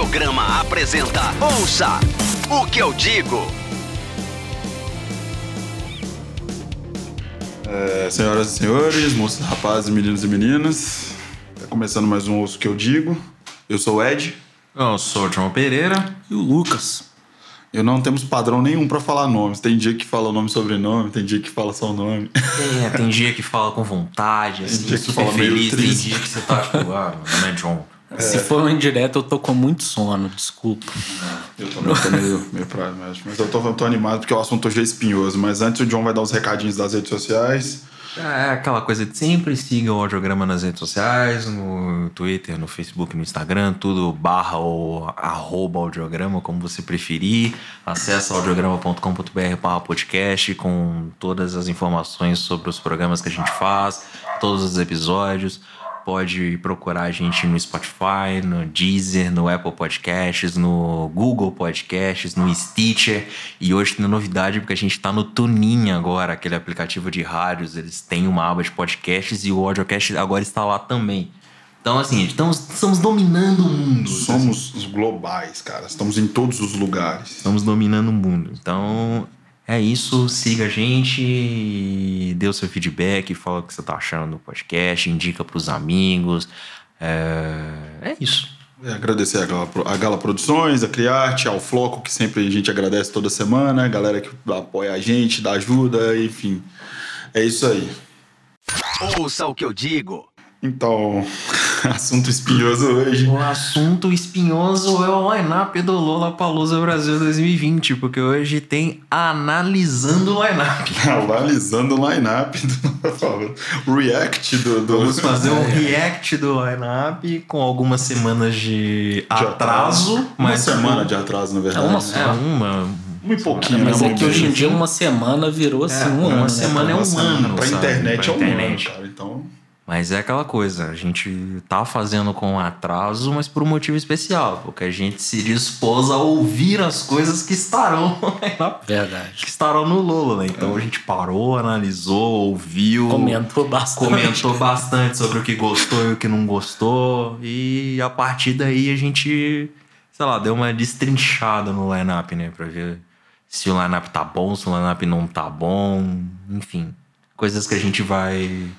Audiograma apresenta Ouça o que eu digo. É, senhoras e senhores, moços, rapazes, meninos e meninas, tá começando mais um Ouço o que eu digo. Eu sou o Ed. Eu sou o João Pereira. E o Lucas. Eu não temos padrão nenhum pra falar nomes. Tem dia que fala o nome e sobrenome, tem dia que fala só o nome. É, tem dia que fala com vontade, assim, dia que super fala meio feliz. Tem dia que você tá tipo, ah, meu nome é John. Se for um indireto, eu tô com muito sono, desculpa. Eu também tô meio, meio pra mas mas eu tô, eu tô animado porque o assunto hoje é espinhoso. Mas antes o John vai dar os recadinhos das redes sociais. É aquela coisa de sempre siga o Audiograma nas redes sociais, no Twitter, no Facebook, no Instagram, tudo barra ou arroba audiograma, como você preferir. Acesse audiograma.com.br barra podcast com todas as informações sobre os programas que a gente faz, todos os episódios. Pode procurar a gente no Spotify, no Deezer, no Apple Podcasts, no Google Podcasts, no Stitcher. E hoje tem novidade porque a gente tá no Tunin agora, aquele aplicativo de rádios. Eles têm uma aba de podcasts e o Audiocast agora está lá também. Então, assim, estamos, estamos dominando o mundo. Somos os globais, cara. Estamos em todos os lugares. Estamos dominando o mundo. Então, é isso. Siga a gente, dê o seu feedback, fala o que você tá achando do podcast, indica pros amigos. É, é isso. É, agradecer a Gala, a Gala Produções, a Criarte, ao Floco, que sempre a gente agradece toda semana, a galera que apoia a gente, dá ajuda, enfim. É isso aí. Ouça o que eu digo. Então, assunto espinhoso hoje. O assunto espinhoso é o line-up do Lola Palusa Brasil 2020, porque hoje tem analisando o line-up. Analisando o line-up do o react do. do Vamos fazer um react do line-up com algumas semanas de de atraso, Uma mas semana de atraso, na verdade. É uma É uma. Uma e pouquinho, Mas é que hoje em dia uma semana virou assim um uma ano. né, semana é um Uma semana ano, Pra sabe? internet Pra é um ano, cara. Então. Mas é aquela coisa, a gente tá fazendo com atraso, mas por um motivo especial, porque a gente se dispôs a ouvir as coisas que estarão Verdade. que estarão no Lola, né? Então a gente parou, analisou, ouviu, Comentou bastante. comentou bastante sobre o que gostou e o que não gostou, e a partir daí a gente, sei lá, deu uma destrinchada no line-up, né? Pra ver se o line-up tá bom, se o line-up não tá bom, enfim. Coisas que a gente vai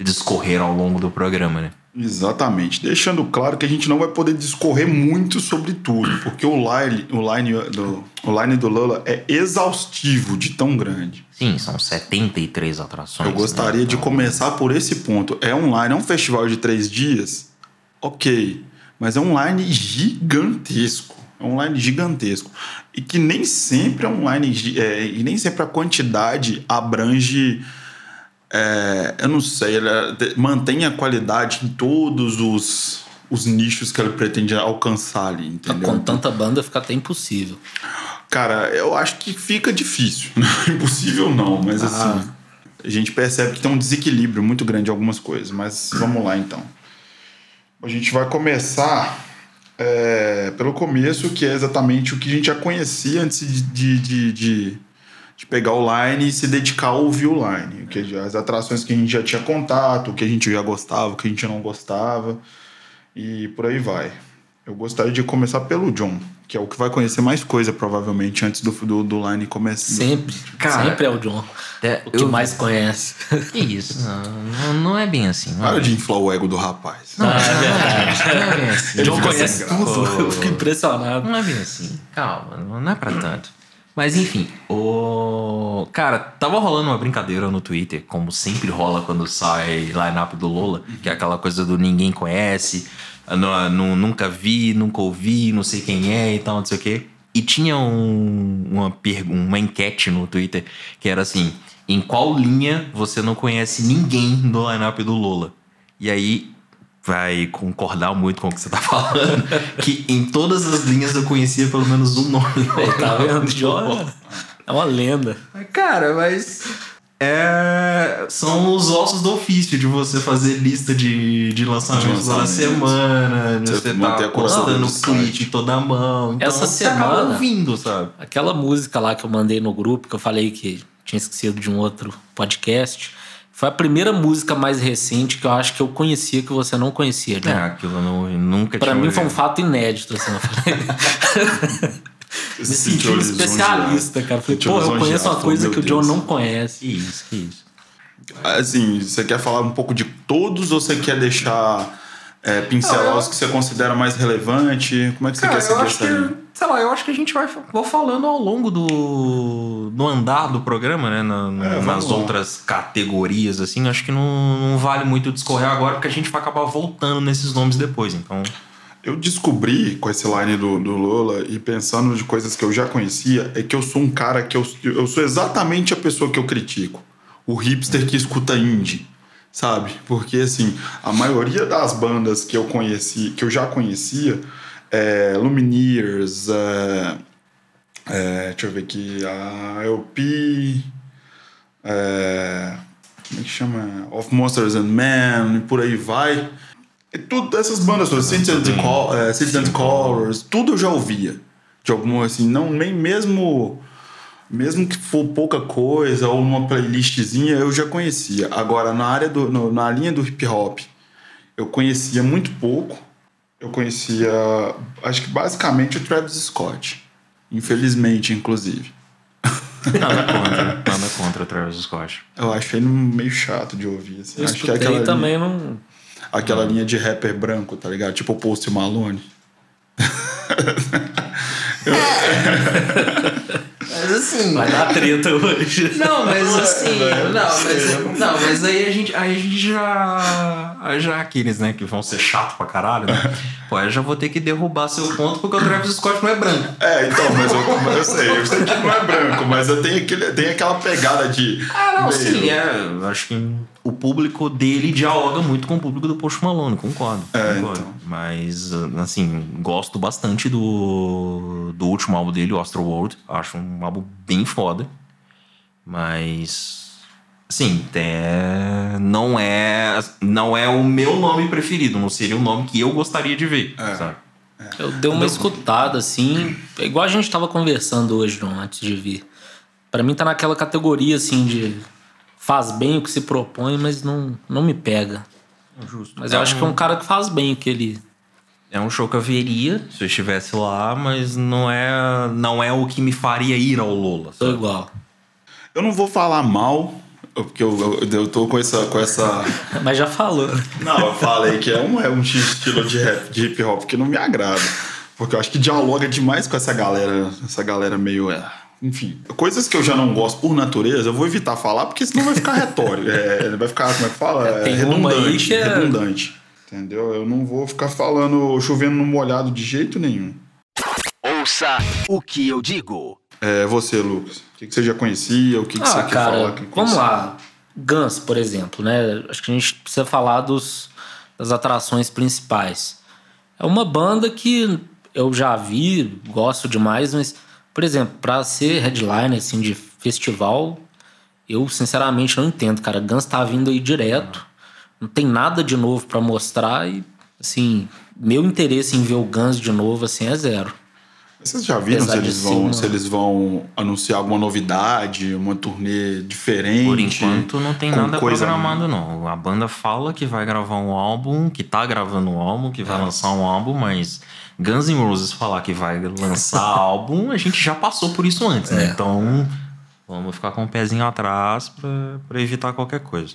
discorrer ao longo do programa, né? Exatamente. Deixando claro que a gente não vai poder discorrer muito sobre tudo, porque o line, o line, do, o line do Lola é exaustivo de tão grande. Sim, são 73 atrações. Eu gostaria né? de Então, começar por esse ponto. É um line, é um festival de três dias? Ok. Mas é um line gigantesco. É um line gigantesco. E que nem sempre é um line. é, e nem sempre a quantidade abrange. É, eu não sei, ela mantém a qualidade em todos os, os nichos que ele pretende alcançar ali, entendeu? Com tanta banda fica até impossível. Cara, eu acho que fica difícil. Impossível não, mas assim, a gente percebe que tem um desequilíbrio muito grande em algumas coisas. Mas vamos lá então. A gente vai começar é, pelo começo, que é exatamente o que a gente já conhecia antes de, de, de, de- de pegar o line e se dedicar a ouvir o line. Que já- as atrações que a gente já tinha contato, o que a gente já gostava, o que a gente não gostava. E por aí vai. Eu gostaria de começar pelo John, que é o que vai conhecer mais coisa, provavelmente, antes do, do, do line começar. Sempre. Cara, sempre é o John. É, O que eu- mais conhece. Que isso? Não, não, não é bem assim. Não é Para de inflar o ego do rapaz. Não, é verdade. Não é bem assim. John conhece tudo. Eu fico impressionado. Não é bem assim. Calma, não é pra tanto. Mas enfim, o. Cara, tava rolando uma brincadeira no Twitter, como sempre rola quando sai line-up do Lola, que é aquela coisa do ninguém conhece, nu- nu- nunca vi, nunca ouvi, não sei quem é e tal, não sei o quê. E tinha um- uma, uma enquete no Twitter que era assim: em qual linha você não conhece ninguém do line-up do Lola? E aí vai concordar muito com o que você tá falando, que em todas as linhas eu conhecia pelo menos um nome. Tá vendo? John é uma lenda. Cara, mas. É, são os ossos do ofício de você fazer lista de, de lançamentos lançamentos. semana, de Você tá postando site. toda a mão. Então Essa você acaba semana- ouvindo, sabe? Aquela música lá que eu mandei no grupo, que eu falei que tinha esquecido de um outro podcast, Foi a primeira música mais recente que eu acho que eu conhecia que você não conhecia, John. É, aquilo eu, não, eu nunca Pra tinha mim foi um fato inédito, assim. Eu falei, me senti um especialista, cara. Falei, pô, eu conheço uma coisa que o John não conhece. Que isso, que isso. Assim, você quer falar um pouco de todos ou você quer deixar é, pincelar eu- os que você considera mais relevante? Como é que você Cara, quer eu seguir sei lá, eu acho que a gente vai vou falando ao longo do, do andar do programa, né? Na- É, nas lá. outras categorias, assim, acho que não, não vale muito discorrer agora, porque a gente vai acabar voltando nesses nomes depois. Então, Eu descobri com esse line do, do Lola e pensando de coisas que eu já conhecia, é que eu sou um cara que eu, eu sou exatamente a pessoa que eu critico. O hipster que escuta indie, sabe? Porque assim, a maioria das bandas que eu conheci, que eu já conhecia, é Lumineers, é, é, deixa eu ver aqui, a LP, é, como é que chama? Of Monsters and Men, e por aí vai. E tudo essas bandas todas, Citizens Col- é, Colors, tudo eu já ouvia. De alguma assim, não nem mesmo mesmo que for pouca coisa ou numa playlistzinha, eu já conhecia. Agora na área do no- na linha do hip hop, eu conhecia muito pouco. Eu conhecia, acho que basicamente o Travis Scott. Infelizmente, inclusive. nada contra, nada contra o Travis Scott. Eu acho ele meio chato de ouvir. Assim. Eu acho que é aquela linha, também, não... aquela linha de rapper branco, tá ligado? Tipo o Post Malone. Mas assim. Vai dar treta hoje. Não, mas assim. não, mas, não, mas aí a gente, aí a gente já. Já aqueles, né, que vão ser chato pra caralho, né? Pô, eu já vou ter que derrubar seu ponto porque o Travis Scott não é branco. É, então, mas eu, mas eu sei, eu sei que não é branco, mas eu tenho, aquele, tem aquela pegada de. Ah, não, meio- sim, é. eu Acho que público dele dialoga muito com o público do Post Malone, concordo. É, concordo. então. Mas, assim, gosto bastante do, do último álbum dele, o Astro World. Acho um álbum bem foda. Mas. Sim, tem- não é não é o meu nome preferido, não seria o nome que eu gostaria de ver, É. sabe? Eu dei uma escutada, assim, igual a gente tava conversando hoje, John, antes de vir. Pra mim tá naquela categoria, assim, de faz bem o que se propõe, mas não, não me pega. Justo. Mas eu acho que é um cara que faz bem o que ele... É um show que eu veria se eu estivesse lá, mas não é, não é o que me faria ir ao Lola. Tô igual. Eu não vou falar mal, porque eu, eu, eu tô com essa, com essa. Mas já falou. Não, eu falei que é um, é um estilo de, rap, de hip hop que não me agrada. Porque eu acho que dialoga demais com essa galera, essa galera meio. é, enfim, coisas que eu já não gosto por natureza, eu vou evitar falar, porque senão vai ficar retórico. É, vai ficar, como é que fala? É, aí redundante. é- Redundante. Entendeu? Eu não vou ficar falando chovendo no molhado de jeito nenhum. Ouça o que eu digo. É, você, Lucas. O que, que você já conhecia? O que, que você Ah, quer cara, falar? que vamos lá. Guns, por exemplo, né? Acho que a gente precisa falar dos, das atrações principais. É uma banda que eu já vi, gosto demais, mas, por exemplo, pra ser headliner assim, de festival, eu sinceramente não entendo, cara. Guns tá vindo aí direto, não tem nada de novo pra mostrar e, assim, meu interesse em ver o Guns de novo, assim, é zero. Vocês já viram se Apesar eles, vão, se eles vão anunciar alguma novidade, uma turnê diferente? Por enquanto não tem nada coisa- programado, não. A banda fala que vai gravar um álbum, que tá gravando um álbum, que É. vai lançar um álbum, mas Guns N' Roses falar que vai lançar álbum, a gente já passou por isso antes, É. né? Então vamos ficar com o pezinho atrás pra, pra evitar qualquer coisa.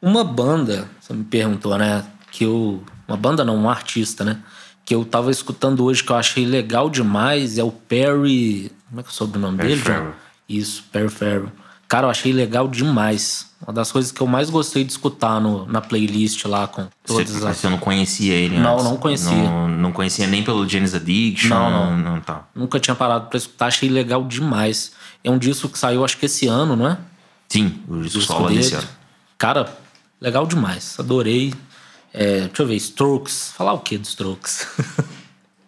Uma banda, você me perguntou, né? Que eu. Uma banda não, um artista, né? Que eu tava escutando hoje que eu achei legal demais é o Perry. Como é que é o sobrenome Perry dele? Farrell. Isso, Perry Farrell. Cara, eu achei legal demais. Uma das coisas que eu mais gostei de escutar no, na playlist lá com todas Você, as. você não conhecia ele Não, antes? não conhecia. Não, não conhecia nem pelo Janis Addiction? Não, não. tá. Nunca tinha parado pra escutar, achei legal demais. É um disco que saiu, acho que esse ano, não é? Sim, o disco disco solo desse ano. Cara, legal demais. Adorei. É, deixa eu ver, Strokes. Falar o que dos Strokes?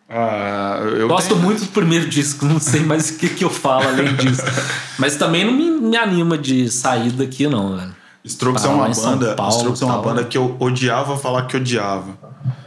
Ah, Gosto tenho- muito do primeiro disco, não sei mais o que, que eu falo além disso. Mas também não me, me anima de sair daqui, não, velho. Strokes é uma banda. Paulo, Strokes é uma tal. banda que eu odiava falar que odiava.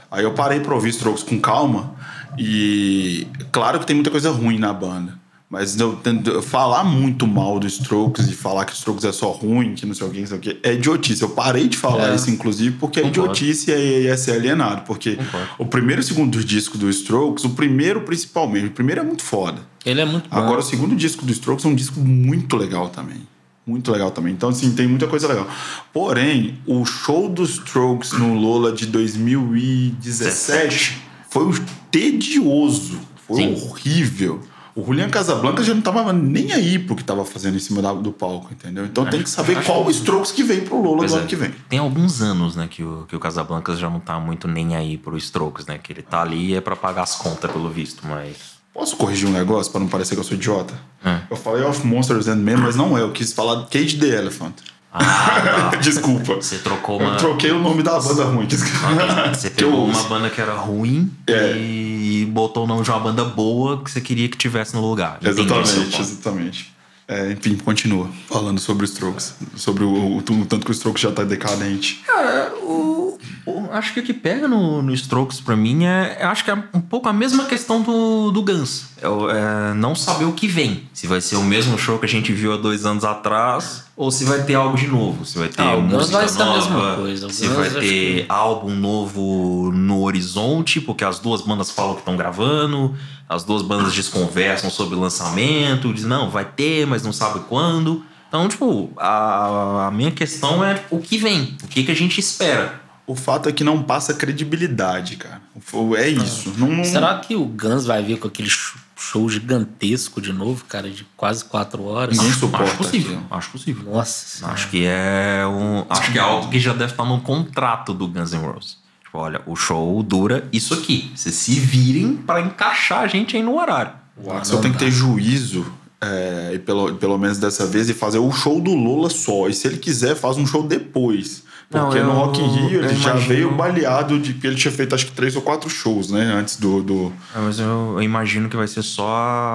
Aí eu parei pra ouvir Strokes com calma. E claro que tem muita coisa ruim na banda. Mas eu tento falar muito mal do Strokes e falar que o Strokes é só ruim, que não sei o que, não sei o que, é idiotice. Eu parei de falar É. isso, inclusive, porque é Concordo. idiotice e ia ser alienado. Porque Concordo. o primeiro e o segundo disco do Strokes, o primeiro principalmente, o primeiro é muito foda. Ele é muito bom. Agora, o segundo disco do Strokes é um disco muito legal também. Muito legal também. Então, assim, tem muita coisa legal. Porém, o show dos Strokes no Lola de 2017 foi um tedioso. Foi Sim. horrível. O Julian Casablanca já não tava nem aí pro que tava fazendo em cima da- do palco, entendeu? Então tem que saber acho qual que- Strokes que vem pro Lola Pois do é. ano que vem. Tem alguns anos, né, que o, que o Casablancas já não tá muito nem aí pro Strokes, né? Que ele tá ali é pra pagar as contas, pelo visto, mas. Posso corrigir um negócio pra não parecer que eu sou idiota? É. Eu falei of Monsters and Men, mas não é. Eu quis falar Cage the Elephant. Ah, tá. Desculpa. Você trocou Eu uma. troquei o nome da banda ruim. Você Que eu pegou uma banda que era ruim É. e botou o nome de uma banda boa que você queria que tivesse no lugar. Entendi Exatamente, exatamente. É, enfim, continua falando sobre os Strokes. Sobre o, o, o tanto que o Strokes já tá decadente. Cara, o, o- acho que o que pega no, no Strokes pra mim é. eu Acho que é um pouco a mesma questão do, do Guns. É, é não saber o que vem. Se vai ser o mesmo show que a gente viu há dois anos atrás, ou se vai ter algo de novo. Se vai ter Ah, música vai ser a nova, mesma coisa. Se vai ter álbum novo no horizonte, porque as duas bandas falam que estão gravando, as duas bandas desconversam sobre o lançamento, dizem, não, vai ter, mas não sabe quando. Então, tipo, a, a minha questão é o que vem, o que, que a gente espera. O fato é que não passa credibilidade, cara. É isso. Não, não- Será que o Guns vai vir com aquele show gigantesco de novo, cara, de quase quatro horas? Ninguém suporta. Acho possível, aquilo. acho possível. Nossa senhora. Acho que é um. Acho que é algo que já deve estar no contrato do Guns N' Roses. Tipo, olha, o show dura isso aqui. Vocês se virem pra encaixar a gente aí no horário. O Axel tem que ter juízo, é, e pelo, pelo menos dessa vez, e fazer o show do Lola só. E se ele quiser, faz um show depois. Porque Não, no Rock in Rio ele eu já imagino- veio baleado de que ele tinha feito acho que três ou quatro shows, né? Antes do. do... É, mas eu, eu imagino que vai ser só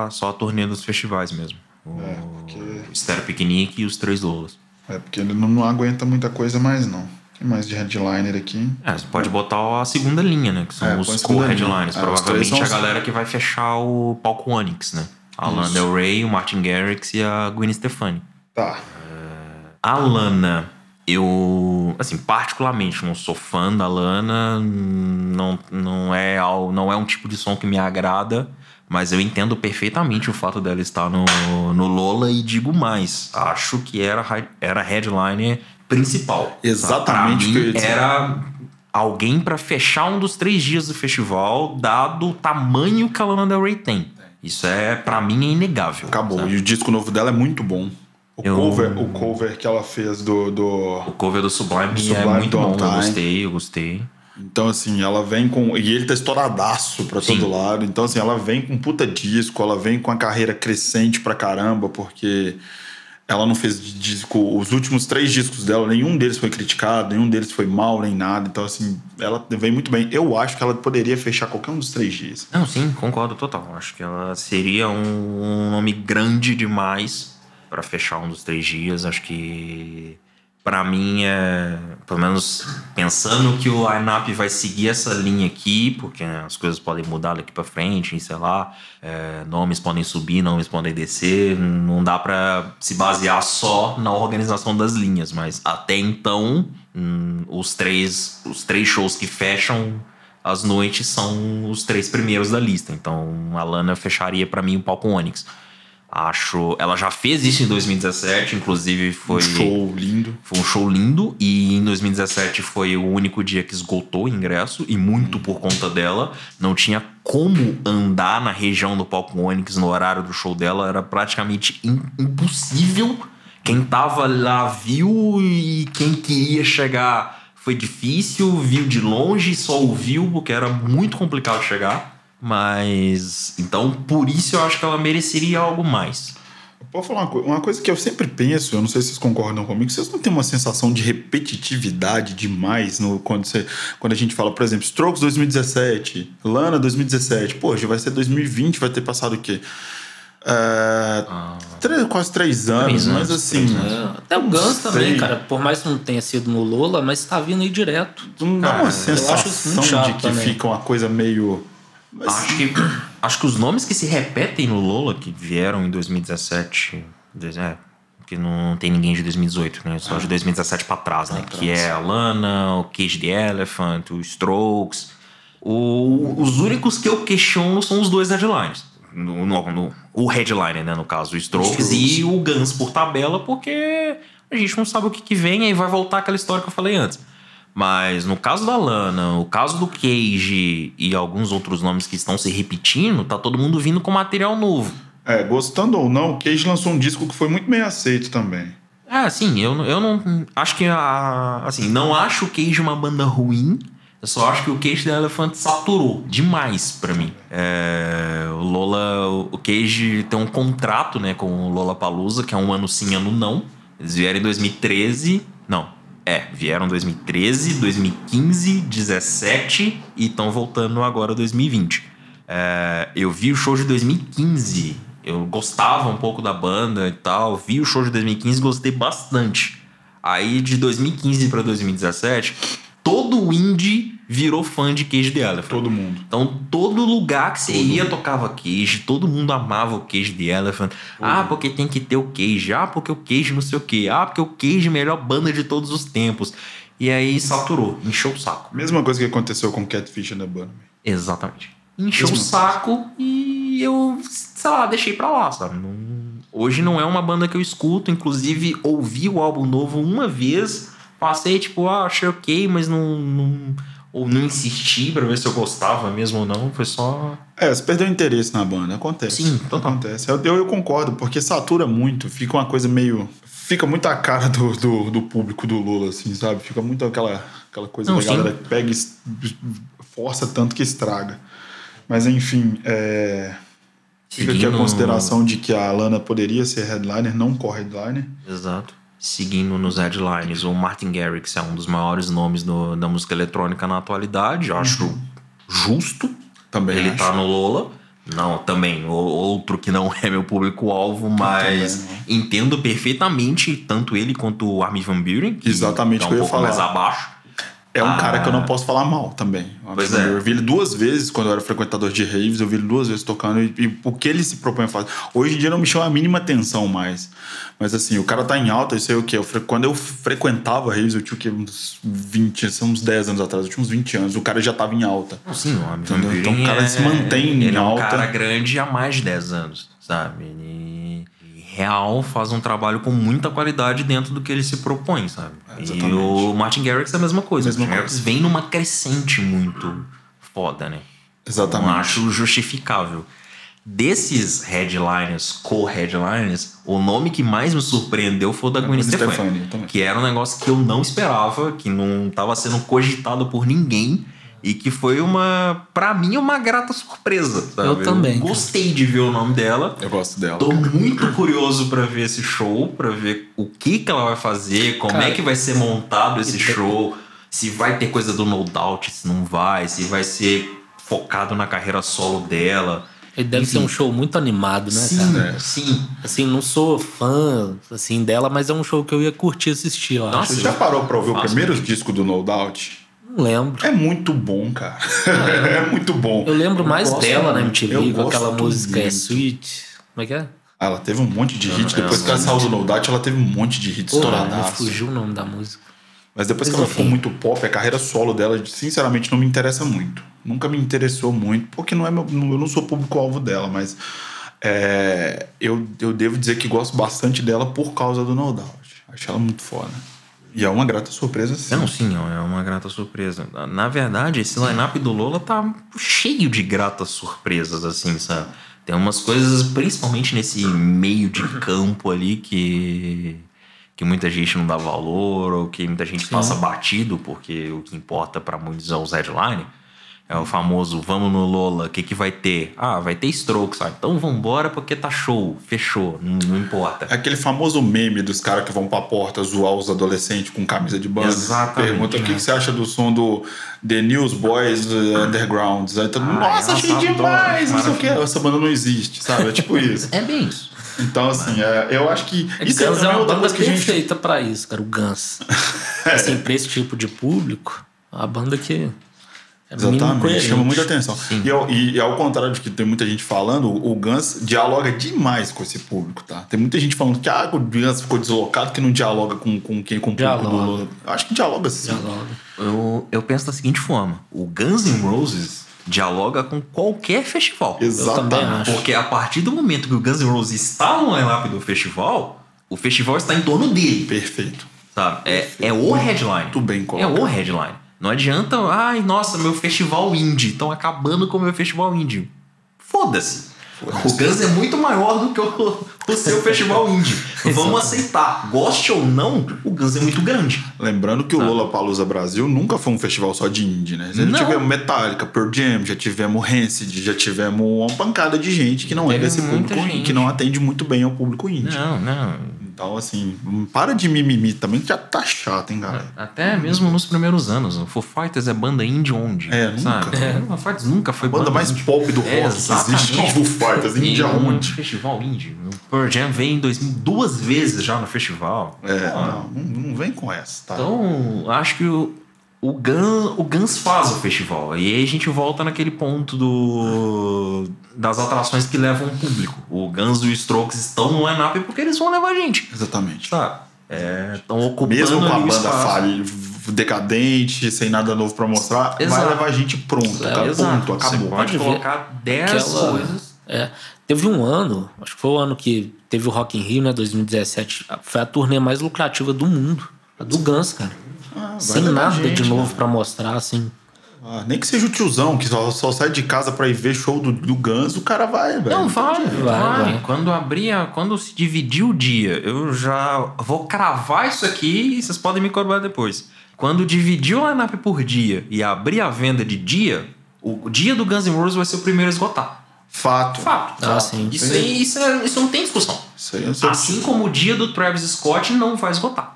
a, só a turnê dos festivais mesmo. O, É, porque- o Stereo Picnic e os Três Lolas. É, porque ele não, não aguenta muita coisa mais, não. Tem mais de headliner aqui. É, você pode botar a segunda linha, né? Que são É, os co-headliners. É, Provavelmente a galera que vai fechar o palco Onyx, né? A Lana. Del Rey, o Martin Garrix e a Gwen Stefani. Tá. A Lana, eu, assim, particularmente não sou fã da Lana, não, não, é, não é um tipo de som que me agrada, mas eu entendo perfeitamente o fato dela estar no, no Lola e digo mais, acho que era, era a headliner principal. Exatamente mim, era alguém pra fechar um dos três dias do festival, dado o tamanho que a Lana Del Rey tem. Isso é, pra mim, é inegável. Acabou. sabe? E o disco novo dela é muito bom. O, Eu- cover, o cover que ela fez do. do... O cover do Sublime, é Sublime muito bom, Don't eu gostei, eu gostei. Então, assim, ela vem com. E ele tá estouradaço pra Sim. todo lado. Então, assim, ela vem com puta disco, ela vem com a carreira crescente pra caramba, porque ela não fez disco. Os últimos três discos dela, nenhum deles foi criticado, nenhum deles foi mal, nem nada. Então, assim, ela vem muito bem. Eu acho que ela poderia fechar qualquer um dos três dias. Não, sim, concordo total. Acho que ela seria um nome grande demais pra fechar um dos três dias. Acho que pra mim é, pelo menos pensando que o lineup vai seguir essa linha aqui, porque as coisas podem mudar daqui pra frente, sei lá, é, nomes podem subir, nomes podem descer, não dá pra se basear só na organização das linhas, mas até então hum, os três os três shows que fecham as noites são os três primeiros da lista. Então a Lana fecharia pra mim o palco Onyx. Acho. Ela já fez isso em 2017, inclusive foi. Um show lindo. Foi um show lindo e em 2017 foi o único dia que esgotou o ingresso e muito por conta dela. Não tinha como andar na região do palco Onyx no horário do show dela, era praticamente im- impossível. Quem tava lá viu e quem queria chegar foi difícil, viu de longe, só ouviu porque era muito complicado chegar. Mas então por isso eu acho que ela mereceria algo mais. Pode falar uma, coi- uma coisa que eu sempre penso, eu não sei se vocês concordam comigo, vocês não têm uma sensação de repetitividade demais no, quando, você, quando a gente fala, por exemplo, Strokes 2017, Lana 2017, pô, já vai ser 2020, vai ter passado o quê? É, três- quase três anos, Três mas anos, assim. três É, até o Guns também, cara. Por mais que não tenha sido no Lola, mas tá vindo aí direto. Não dá Cara, uma eu sensação de que também. fica uma coisa meio. Mas, Acho que, acho que os nomes que se repetem no Lola, que vieram em 2017, dois- é, porque não tem ninguém de 2018, né? Só de 2017 pra trás, né? Que é a Lana, o Cage the Elephant, o Strokes. O- os únicos que eu questiono são os dois headliners. No, no- no- o headliner, né? No caso, o Strokes, e o Guns por tabela, porque a gente não sabe o que, que vem, aí vai voltar aquela história que eu falei antes. Mas no caso da Lana, o caso do Cage e alguns outros nomes que estão se repetindo, tá todo mundo vindo com material novo. é, gostando ou não, o Cage lançou um disco que foi muito bem aceito também. É, sim, eu, eu não. Acho que a. Assim, não acho o Cage uma banda ruim. Eu só acho que o Cage the Elephant saturou demais pra mim. É, o Lola. O Cage tem um contrato, né, com o Lola Palusa, que é um ano sim, ano não. Eles vieram em 2013. Não. É, vieram em 2013, 2015, 17 e estão voltando agora 2020. É, eu vi o show de 2015. Eu gostava um pouco da banda e tal. Vi o show de 2015 e gostei bastante. Aí de 2015 pra 2017, todo o indie virou fã de Cage the Elephant. Todo mundo. Então, todo lugar que você ia tocava Cage, todo mundo amava o Cage the Elephant. Ah, porque tem que ter o Cage. Ah, porque o Cage não sei o quê. Ah, porque o Cage é a melhor banda de todos os tempos. E aí saturou, encheu o saco. Mesma coisa que aconteceu com Catfish and the Bunny. Exatamente. Encheu o Mesma saco e eu, sei lá, deixei pra lá, sabe? Não- Hoje não é uma banda que eu escuto, inclusive ouvi o álbum novo uma vez, passei tipo, ah, achei ok, mas não, não ou não insisti pra ver se eu gostava mesmo ou não, foi só É, você perdeu interesse na banda. Acontece. Sim, total. Acontece. Eu, eu, eu concordo, porque satura muito. Fica uma coisa meio. Fica muito a cara do, do, do público do Lula, assim, sabe? Fica muito aquela, aquela coisa Não, da galera que pega e força tanto que estraga. Mas enfim, é, fica aqui a consideração de que a Lana poderia ser headliner, não co-headliner. Exato. Seguindo nos headlines, o Martin Garrix é um dos maiores nomes do- da música eletrônica na atualidade. Acho justo. Também Ele acho. tá no Lola. Não, também. Outro que não é meu público-alvo, mas Também entendo perfeitamente tanto ele quanto o Armin Van Buren. Que Exatamente tá o que um eu ia pouco mais falar. abaixo. É um Ah. cara que eu não posso falar mal também. Pois é. Eu vi ele duas vezes quando eu era frequentador de raves, eu vi ele duas vezes tocando e, e o que ele se propõe a fazer. Hoje em dia não me chama a mínima atenção mais. Mas assim, o cara tá em alta, isso aí é o quê? Eu fre- quando eu frequentava raves, eu tinha o quê? Uns 20, são uns 10 anos atrás, eu tinha uns 20 anos, o cara já tava em alta. Sim, o? Buren Então o cara é- se mantém em Ele é um alta. cara grande há mais de 10 anos, sabe? Ele real faz um trabalho com muita qualidade dentro do que ele se propõe, sabe? e exatamente. o Martin Garrix é a mesma coisa. Mesma o Martin Garrix vem numa crescente muito foda, né? Exatamente. Não acho justificável. Desses headliners, co-headliners, o nome que mais me surpreendeu foi o da Gwen Gwen Stefani. Que era um negócio que eu não esperava, que não estava sendo cogitado por ninguém. E que foi uma, pra mim, uma grata surpresa. sabe? Eu também, cara. gostei de ver o nome dela. Eu gosto dela. Tô muito curioso pra ver esse show, pra ver o que que ela vai fazer, como Cara, é que vai ser montado esse tem- show, se vai ter coisa do No Doubt, se não vai, se vai ser focado na carreira solo dela. Ele deve ser Enfim. um show muito animado, né, sim, cara? sim. Assim, não sou fã assim dela, mas é um show que eu ia curtir assistir, eu Nossa. Você já parou pra ouvir o primeiro disco do No Doubt? Não lembro. É muito bom, cara. é muito bom. Eu lembro mais gosto dela na. MTV, Eu com aquela música é muito. Sweet. Como é que é? Ah, Ela teve um monte de hits. Eu- Depois eu que ela não saiu do No Doubt, ela teve um monte de me estouradaços. fugiu o nome da música. Mas depois que ela ficou muito pop, a carreira solo dela, sinceramente, não me interessa muito. Nunca me interessou muito, porque não é meu, eu não sou público-alvo dela, mas é, eu, eu devo dizer que gosto bastante dela por causa do No Doubt. Acho ela muito foda. E é uma grata surpresa, sim. Não, sim, é uma grata surpresa. Na verdade, esse line-up do Lola tá cheio de gratas surpresas, assim, sabe? Tem umas coisas, principalmente nesse meio de campo ali, que, que muita gente não dá valor, ou que muita gente passa batido, porque o que importa pra muitos é os headline. É o famoso vamos no Lola, o que, que vai ter? Ah, vai ter Strokes, ah, então vambora porque tá show, fechou, não, não importa. É aquele famoso meme dos caras que vão pra porta zoar os adolescentes com camisa de banda. Exatamente, Pergunta o que, né? que você acha do som do The Newsboys uh, Undergrounds. Aí todo mundo, Ah, nossa, achei demais, não sei o que. Essa banda não existe, sabe? É tipo isso. É bem isso. Então, assim, é, eu acho que. Isso Isso é Guns é também uma outra banda coisa que a gente. perfeita pra isso, cara, o Guns. É. Assim, pra esse tipo de público, a banda que Exatamente, chama muita atenção. E, ao, e, ao contrário de que tem muita gente falando, o Guns dialoga demais com esse público, tá? Tem muita gente falando que ah, o Guns ficou deslocado, que não dialoga com, com quem com o público do Acho que dialoga sim. Dialoga. Eu, eu penso da seguinte forma: o Guns N' Roses dialoga com qualquer festival. Exatamente. Porque a partir do momento que o Guns N' Roses está no line-up do festival, o festival está em torno dele. Perfeito. Sabe? É, é o headline. Muito bem colocado. É o headline. Não adianta, ai, nossa, meu festival indie. Estão acabando com o meu festival indie. Foda-se. Foda o Guns é muito maior do que o, o seu festival indie. Vamos aceitar. Goste ou não, o Guns é muito grande. Lembrando que o Lola Palusa Brasil nunca foi um festival só de indie, né? Já não. tivemos Metallica, Pearl Jam, já tivemos Rancid, já tivemos uma pancada de gente que não é desse público, gente. que não atende muito bem ao público indie. Não, não. Então, assim, para de mimimi também, que já tá chato, hein, cara? Até mesmo nos primeiros anos. O Foo Fighters é banda indie onde? É, sabe? nunca. É, o Foo Fighters nunca foi a banda, banda mais indie. pop do rock é, que existe. O Foo Fighters, indie aonde? Festival indie. O Pearl Jam veio em 2000, duas vezes já no festival. É, ah, não, não vem com essa, tá? Então, acho que o, o Guns, o Guns faz o festival. E aí a gente volta naquele ponto do das atrações que levam o público. O Guns e o Strokes estão no line-up porque eles vão levar a gente. Exatamente. Tá. Estão é, ocupando Mesmo com a banda falha, decadente, sem nada novo para mostrar, Exato. vai levar a gente pronto. É, cara, ponto, acabou. Você pode colocar 10 coisas. É. Teve um ano, acho que foi o ano que teve o Rock in Rio, né, 2017, foi a turnê mais lucrativa do mundo. A do Guns, cara. Ah, Sem nada gente, de novo para mostrar, assim. Ah, nem que seja o tiozão que só, só sai de casa para ir ver show do, do Guns, o cara vai, velho. Não, vai, vai, vai, vai. Quando abria, quando se dividir o dia, eu já vou cravar isso aqui e vocês podem me cobrar depois. Quando dividir o lineup por dia e abrir a venda de dia, o dia do Guns N' Roses vai ser o primeiro a esgotar. Fato. Fato. Ah, sim. Isso, aí, isso, é, isso não tem discussão. Isso aí é assim como o dia do Travis Scott não vai esgotar.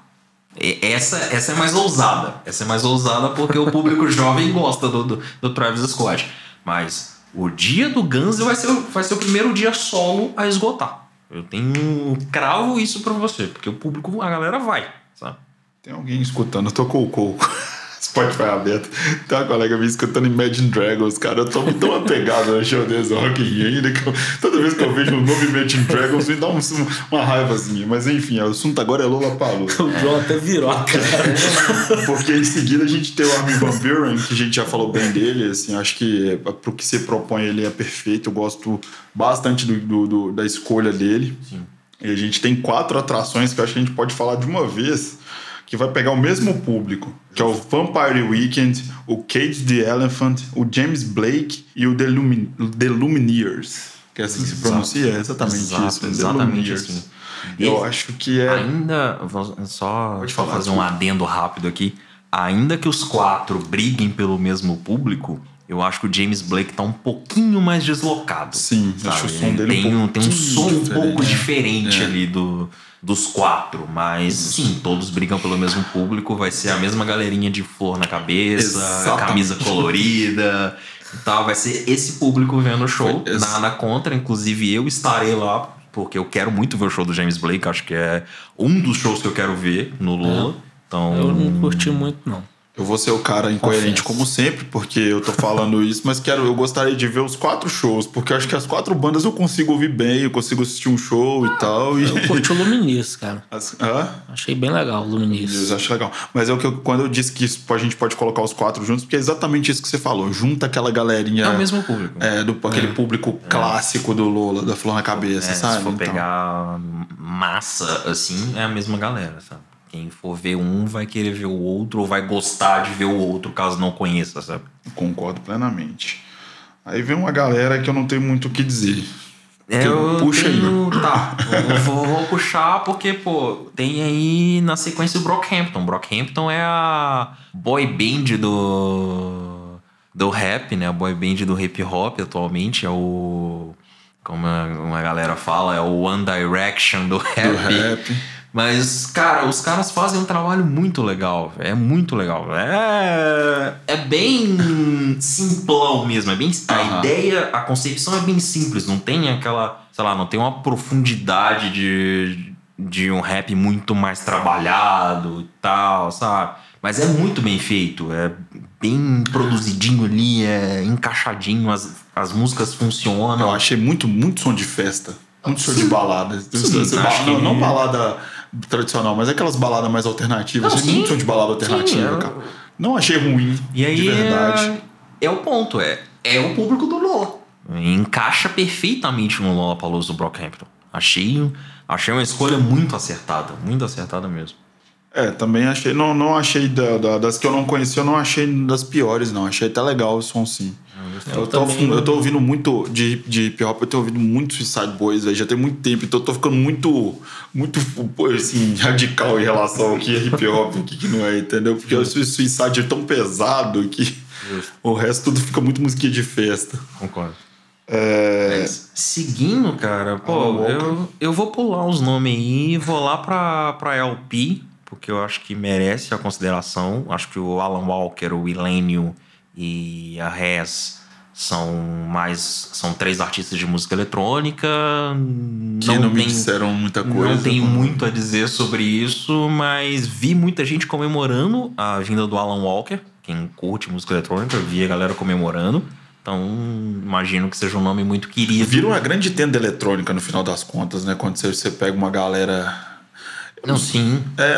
Essa, essa é mais ousada. Essa é mais ousada porque o público jovem gosta do, do, do, Travis Scott. Mas o dia do Guns vai ser, vai ser o primeiro dia solo a esgotar. Eu tenho. cravo isso pra você, porque o público, a galera vai, sabe? Tem alguém escutando, tocou o coco. Spotify aberto. Tem uma colega minha escutando Imagine Dragons, cara. Eu tô tão apegado ao show deles Rock in ainda que eu, toda vez que eu vejo um novo Imagine Dragons me dá um, uma raivazinha. Mas enfim, o assunto agora é Lola Palu. O João até virou, cara. Porque em seguida a gente tem o Armin Van Buren, que a gente já falou bem dele. Assim, acho que pro que se propõe ele é perfeito. Eu gosto bastante do, do, do da escolha dele. Sim. E a gente tem quatro atrações que eu acho que a gente pode falar de uma vez que vai pegar o mesmo público, que é o Vampire Weekend, o Cage the Elephant, o James Blake e o The, Lumin The Lumineers. Que é assim que se pronuncia? É exatamente Exato, isso. Exatamente assim. Eu acho que é. Ainda, só fazer um adendo rápido aqui. Ainda que os quatro briguem pelo mesmo público, eu acho que o James Blake tá um pouquinho mais deslocado. Sim, sabe? acho o som dele tem um, tem um som um pouco diferente é. ali do, dos quatro, mas sim, todos brigam pelo mesmo público, vai ser a mesma galerinha de flor na cabeça, Exatamente. camisa colorida e tal, vai ser esse público vendo o show, nada contra, inclusive eu estarei lá, porque eu quero muito ver o show do James Blake, acho que é um dos shows que eu quero ver no Lula. É. Então, eu não curti muito não. Eu vou ser o cara incoerente Confesso. como sempre, porque eu tô falando isso, mas quero, eu gostaria de ver os quatro shows, porque eu acho que as quatro bandas eu consigo ouvir bem, eu consigo assistir um show ah, e tal. Eu e... curti o Luminis, cara. As? Achei bem legal o Luminis. Eu acho legal. Mas é o que eu, quando eu disse que isso, a gente pode colocar os quatro juntos, porque é exatamente isso que você falou. Junta aquela galerinha. É o mesmo público. É, do, aquele é. público é. clássico do Lola, da Flor na Cabeça, é, sabe? Se for então. pegar massa, assim, é a mesma galera, sabe? Quem for ver um vai querer ver o outro ou vai gostar de ver o outro caso não conheça, sabe? Concordo plenamente. Aí vem uma galera que eu não tenho muito o que dizer. É, eu puxa tenho... aí. Tá, eu vou, vou, puxar porque, pô, tem aí na sequência o Brockhampton. Brockhampton é a boy band do, do rap, né? A boy band do hip hop atualmente. É o. Como uma galera fala, é o One Direction do rap. Do rap. Mas, cara, os caras fazem um trabalho muito legal. É muito legal. É, é bem simplão mesmo. É bem, a uhum. ideia, a concepção é bem simples. Não tem aquela, sei lá, não tem uma profundidade de, de um rap muito mais trabalhado e tal, sabe? Mas é muito bem feito. É bem produzidinho ali, é encaixadinho, as, as músicas funcionam. Eu achei muito, muito som de festa. Muito som de balada. Sim, não, que- não balada tradicional, mas aquelas baladas mais alternativas. Não, achei sim. muito som de balada Sim, alternativa, eu- cara. Não achei ruim, E aí de verdade. É, é o ponto, é, é o público do Lola. Encaixa perfeitamente no Lola Palusa do Brockhampton. Achei, achei uma escolha muito acertada, muito acertada mesmo. É, também achei. Não, não achei da- da- das que eu não conhecia, eu não achei das piores, não. Achei até legal o som sim. Eu, tô, também- eu tô ouvindo muito de, de hip hop, eu tô ouvindo muito Suicide Boys, velho. Já tem muito tempo, então eu tô ficando muito, muito assim, radical em relação ao que é hip hop e o que, que não é, entendeu? Porque o Sui- Suicide é tão pesado que o resto tudo fica muito musiquinha de festa. Concordo. É, Mas, seguindo, cara, pô, eu, eu vou pular os nomes aí e vou lá pra, pra LP, porque eu acho que merece a consideração. Acho que o Alan Walker, o Ilênio e a Rez são mais. são três artistas de música eletrônica. que não, me tem- disseram muita coisa. não tenho muito a dizer sobre isso, mas vi muita gente comemorando a vinda do Alan Walker. Quem curte música eletrônica, vi a galera comemorando. Então, imagino que seja um nome muito querido. Vira uma grande tenda eletrônica no final das contas, né? Quando você, você pega uma galera Não, sim. É,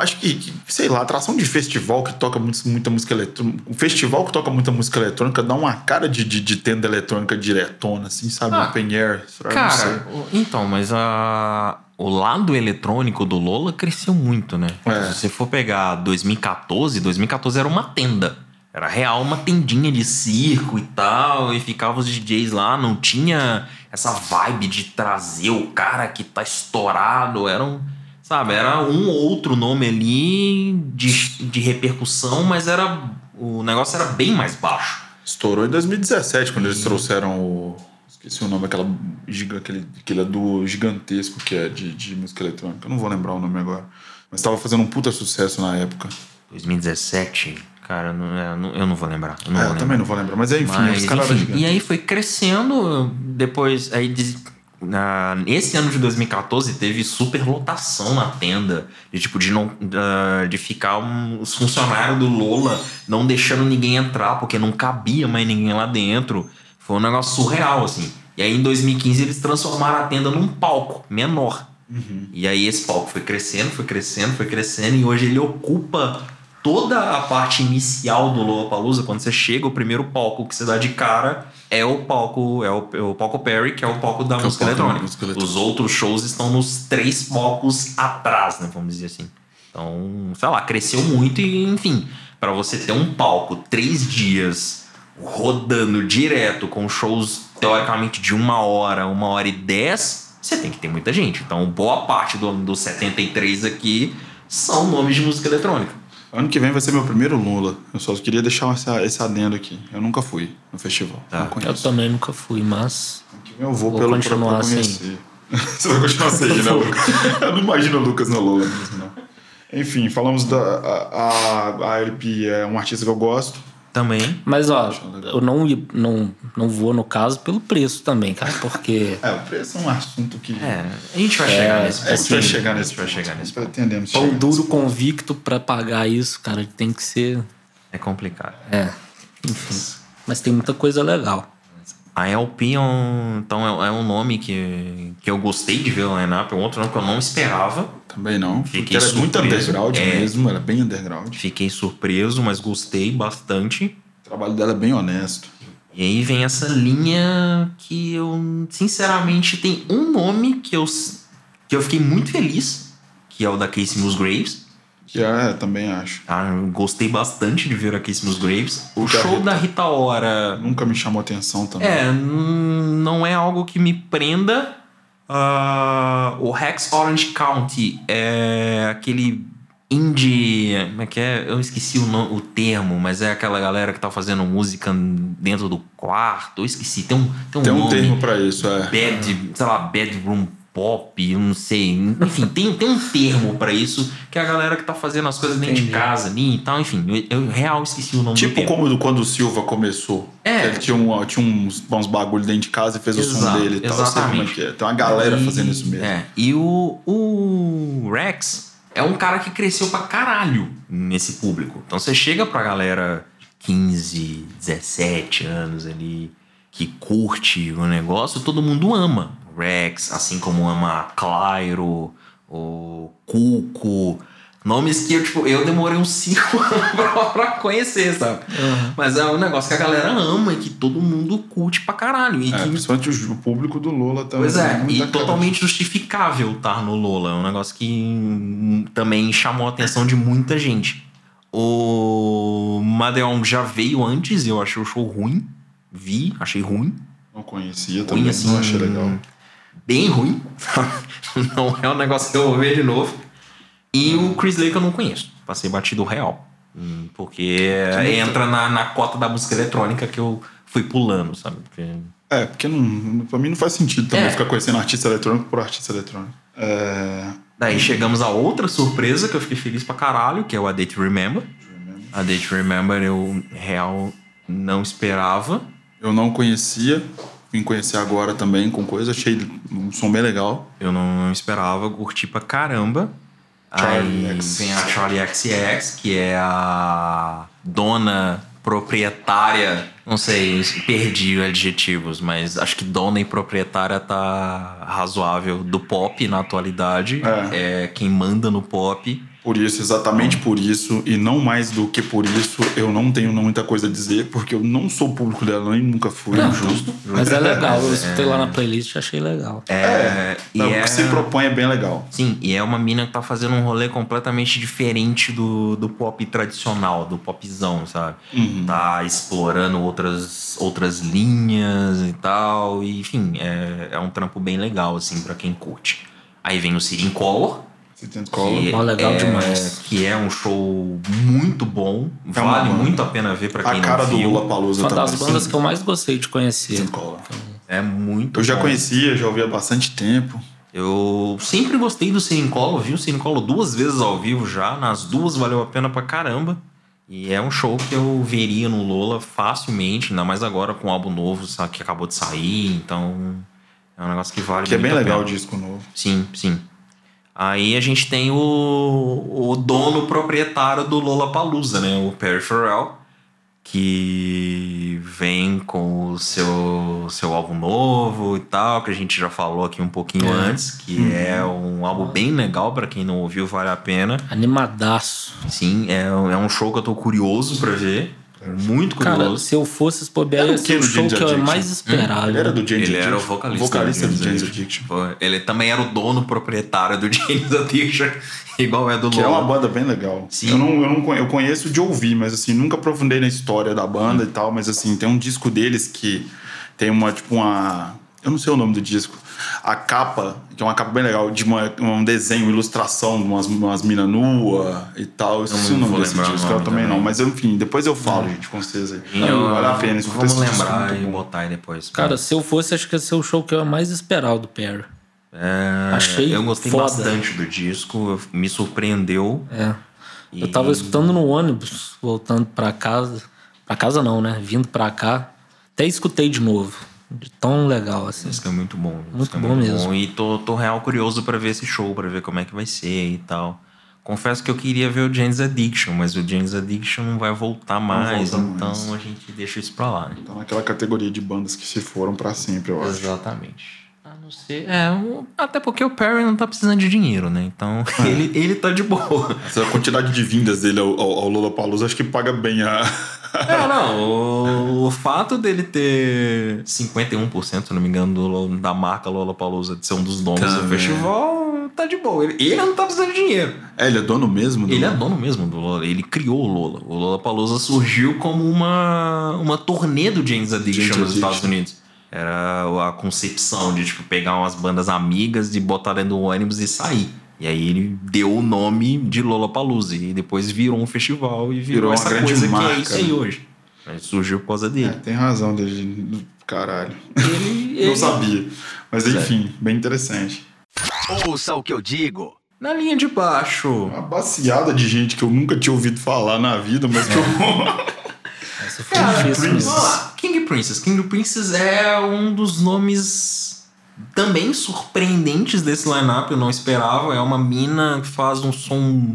acho que, sei lá, atração de festival que toca muito- muita música eletrônica. Um festival que toca muita música eletrônica dá uma cara de, de, de tenda eletrônica diretona, assim, sabe? Ah, Open air. Cara, então, mas a, o lado eletrônico do Lola cresceu muito, né? É. Se você for pegar 2014, 2014 era uma tenda. Era real uma tendinha de circo e tal, e ficavam os DJs lá, não tinha essa vibe de trazer o cara que tá estourado, era um, sabe, era um ou outro nome ali de, de repercussão, mas era o negócio era bem mais baixo. Estourou em 2017, quando eles trouxeram o. Esqueci o nome, aquela giga, aquele, aquele duo gigantesco que é de, de música eletrônica. Eu não vou lembrar o nome agora. Mas tava fazendo um puta sucesso na época. 2017, cara, não- é, não- eu não vou lembrar. eu não É, eu lembrar. também não vou lembrar. Mas é, enfim, Mas, os caras eram gigantes. e aí foi crescendo, depois, aí na, esse ano de 2014 teve super lotação na tenda, de tipo, de não da- de ficar um- os funcionários do Lola não deixando ninguém entrar, porque não cabia mais ninguém lá dentro. Foi um negócio surreal, assim. E aí em 2015 eles transformaram a tenda num palco menor. E aí esse palco foi crescendo, foi crescendo, foi crescendo, e hoje ele ocupa toda a parte inicial do Lollapalooza. Quando você chega, o primeiro palco que você dá de cara é o palco, é o, é o palco Perry, que é o palco da é o música palco da eletrônica. música eletrônica. Os outros shows estão nos três palcos atrás, né, vamos dizer assim. Então, sei lá, cresceu muito e, enfim, para você ter um palco três dias rodando direto com shows teoricamente de uma hora, uma hora e dez, você tem que ter muita gente. Então, boa parte do, do 73 aqui são nomes de música eletrônica. Ano que vem vai ser meu primeiro Lula. Eu só queria deixar essa, esse adendo aqui. Eu nunca fui no festival. Tá. Não Eu também nunca fui, mas. Ano que vem eu vou, Vou pelo pra, continuar pra conhecer. Você vai continuar sem ir, né, Lucas? Eu não imagino o Lucas no Lula mesmo, não. Enfim, falamos da. A, a, a LP é um artista que eu gosto. Também. Mas, ó, eu não, não, não vou no caso pelo preço também, cara, porque. É, o preço é um assunto que. É, a gente vai chegar nesse É, a gente vai ponto. chegar nesse ponto. chegar nesse ponto. Entendemos. Pão chegar duro nesse convicto pra pagar isso, cara, tem que ser. É complicado. É. Enfim. Mas tem muita coisa legal. A LP é um, então é, é um nome que, que eu gostei de ver o line-up, é um outro nome que eu não esperava. Também não. Fiquei ela é muito surpreso. underground É. mesmo. Ela é bem underground. Fiquei surpreso, mas gostei bastante. O trabalho dela é bem honesto. E aí vem essa linha que eu, sinceramente, tem um nome que eu, que eu fiquei muito feliz, que é o da Casey Musgraves. É, também acho. Ah, eu gostei bastante de ver a Casey Musgraves. O show Rita. da Rita Ora Nunca me chamou atenção também. É, não é algo que me prenda. Ah, o Rex Orange County é aquele indie. Como é que é? Eu esqueci o, no- o termo, mas é aquela galera que tá fazendo música dentro do quarto. Eu esqueci. Tem um, tem um, Tem um nome. termo pra isso, é. Bad, sei lá, bedroom pop, eu não sei. Enfim, tem, tem um termo pra isso que é a galera que tá fazendo as coisas dentro de casa ali e tal. Enfim, eu, eu real esqueci o nome do Tipo como quando o Silva começou. É. Que Ele tinha, um, tinha uns, uns bagulho dentro de casa e fez o som Exato, dele e tal. É é. Tem uma galera E- fazendo isso mesmo. É, e o, o Rex é um cara que cresceu pra caralho nesse público. Então você chega pra galera 15, 17 anos ali, que curte o negócio, todo mundo ama. Rex, assim como ama Clairo, o Cuco. Nomes que eu, tipo, eu demorei uns 5 anos pra, pra conhecer, sabe? Mas é um negócio que a galera ama e que todo mundo curte pra caralho. E É, que principalmente o, público do Lola também. Pois é, muita e cara totalmente justificável estar no Lola. É um negócio que também chamou a atenção de muita gente. O Madeon já veio antes e eu achei o show ruim. Vi, achei ruim. Não conhecia também, Ruim assim. não achei legal. Bem ruim. não é um negócio que eu vou ver de novo. E o Chris Lake eu não conheço. Passei batido real. Hum, Porque entra na, na cota da música eletrônica que eu fui pulando, sabe? Porque É, porque não, pra mim não faz sentido também É. ficar conhecendo artista eletrônico por artista eletrônico. É, Daí chegamos a outra surpresa que eu fiquei feliz pra caralho, que é o A Date Remember. A Date Remember eu real não esperava. eu não conhecia, vim conhecer agora também com coisa, achei um som bem legal. Eu não esperava, curti pra caramba. Charlie Aí X. vem a Charlie XX, que é a dona proprietária. Não sei, perdi adjetivos, mas acho que dona e proprietária tá razoável do pop na atualidade. é quem manda no pop. Por isso, exatamente por isso, e não mais do que por isso, eu não tenho muita coisa a dizer, porque eu não sou público dela, nem nunca fui. Não, justo. Mas é legal, eu escutei lá na playlist e achei legal. É, e Não, O é... que se propõe é bem legal. Sim, e é uma mina que tá fazendo um rolê completamente diferente do, do pop tradicional, do popzão, sabe? Tá explorando outras, outras linhas e tal. E, enfim, é, é um trampo bem legal, assim, pra quem curte. Aí vem o Sirin Color. Cola. Que Ó, legal é, demais. Que é um show muito bom. É uma vale banda. muito a pena ver pra quem A cara do. Lula Palusa Uma também. das bandas que eu mais gostei de conhecer. Cola. É muito Eu já bom. conhecia, já ouvi há bastante tempo. Eu sempre gostei do Colo, vi o Colo duas vezes ao vivo já, nas duas valeu a pena pra caramba. E é um show que eu veria no Lola facilmente, ainda mais agora com o álbum novo sabe, que acabou de sair, então é um negócio que vale Que é bem legal o disco novo. Sim, sim. Aí a gente tem o, o dono proprietário do Lola Palusa, né? O Perry Farrell, que vem com o seu, seu álbum novo e tal, que a gente já falou aqui um pouquinho antes, que é um álbum bem legal para quem não ouviu, vale a pena. Animadaço. Sim, é, um- é um show que eu tô curioso para ver. Muito Cara, curioso. se eu fosse Era ia o ser o show que eu mais esperava. Ele era do James Ele era o vocalista, vocalista do James Addiction. Ele também era o dono proprietário do James Addiction, igual é do Que é uma banda bem legal. Sim. Eu, não, eu, não eu conheço de ouvir, mas assim, nunca aprofundei na história da banda e tal, mas assim, tem um disco deles que tem uma, tipo, uma. Eu não sei o nome do disco. A capa, que é uma capa bem legal, de uma- um desenho, uma ilustração, umas, umas minas nua e tal. Eu esqueci não o nome vou lembrar o disco, eu nome também, também. não. Mas enfim, depois eu falo, gente, com vocês aí. Eu- vale a pena Vamos esse disco, lembrar e botar aí depois. Cara, se eu fosse, acho que ia ser o show que eu mais esperava do Perry. É, achei Eu gostei foda. bastante do disco, me surpreendeu. É. E- Eu tava escutando no ônibus, voltando pra casa. Pra casa não, né? Vindo pra cá. Até escutei de novo. De tão legal, assim. Esse é muito bom. Muito é bom mesmo. E tô, tô real curioso pra ver esse show, pra ver como é que vai ser e tal. Confesso que eu queria ver o James Addiction, mas o James Addiction não vai voltar mais, volta então mais. a gente deixa isso pra lá, né? Tá naquela categoria de bandas que se foram pra sempre, eu acho. Exatamente. A não ser. É, até porque o Perry não tá precisando de dinheiro, né? Então É. ele, ele tá de boa. Essa quantidade de vindas dele ao, ao, ao Lollapalooza acho que paga bem a. É, não, o, o fato dele ter 51%, se não me engano, do- da marca Lollapalooza de ser um dos donos do Também. festival, tá de boa. Ele, ele não tá precisando de dinheiro. É, ele é dono mesmo? do- Ele é dono mesmo do Lola, ele criou o Lola. O Lollapalooza surgiu como uma, uma turnê do James Addiction nos. Estados Unidos. Era a concepção de tipo, pegar umas bandas amigas e botar dentro do ônibus e sair. E aí ele deu o nome de Lollapalooza e depois virou um festival e virou, Virou uma essa coisa que é marca, isso aí né? hoje. Mas surgiu por causa É, dele. tem razão dele. Caralho. Ele, Não ele- sabia. Mas enfim, bem interessante. Ouça o que eu digo. Na linha de baixo. Uma baciada de gente que eu nunca tinha ouvido falar na vida, mas que eu. Essa foi Cara, difícil lá. King Princess. King Princess é um dos nomes também surpreendentes desse lineup. Eu não esperava. É uma mina que faz um som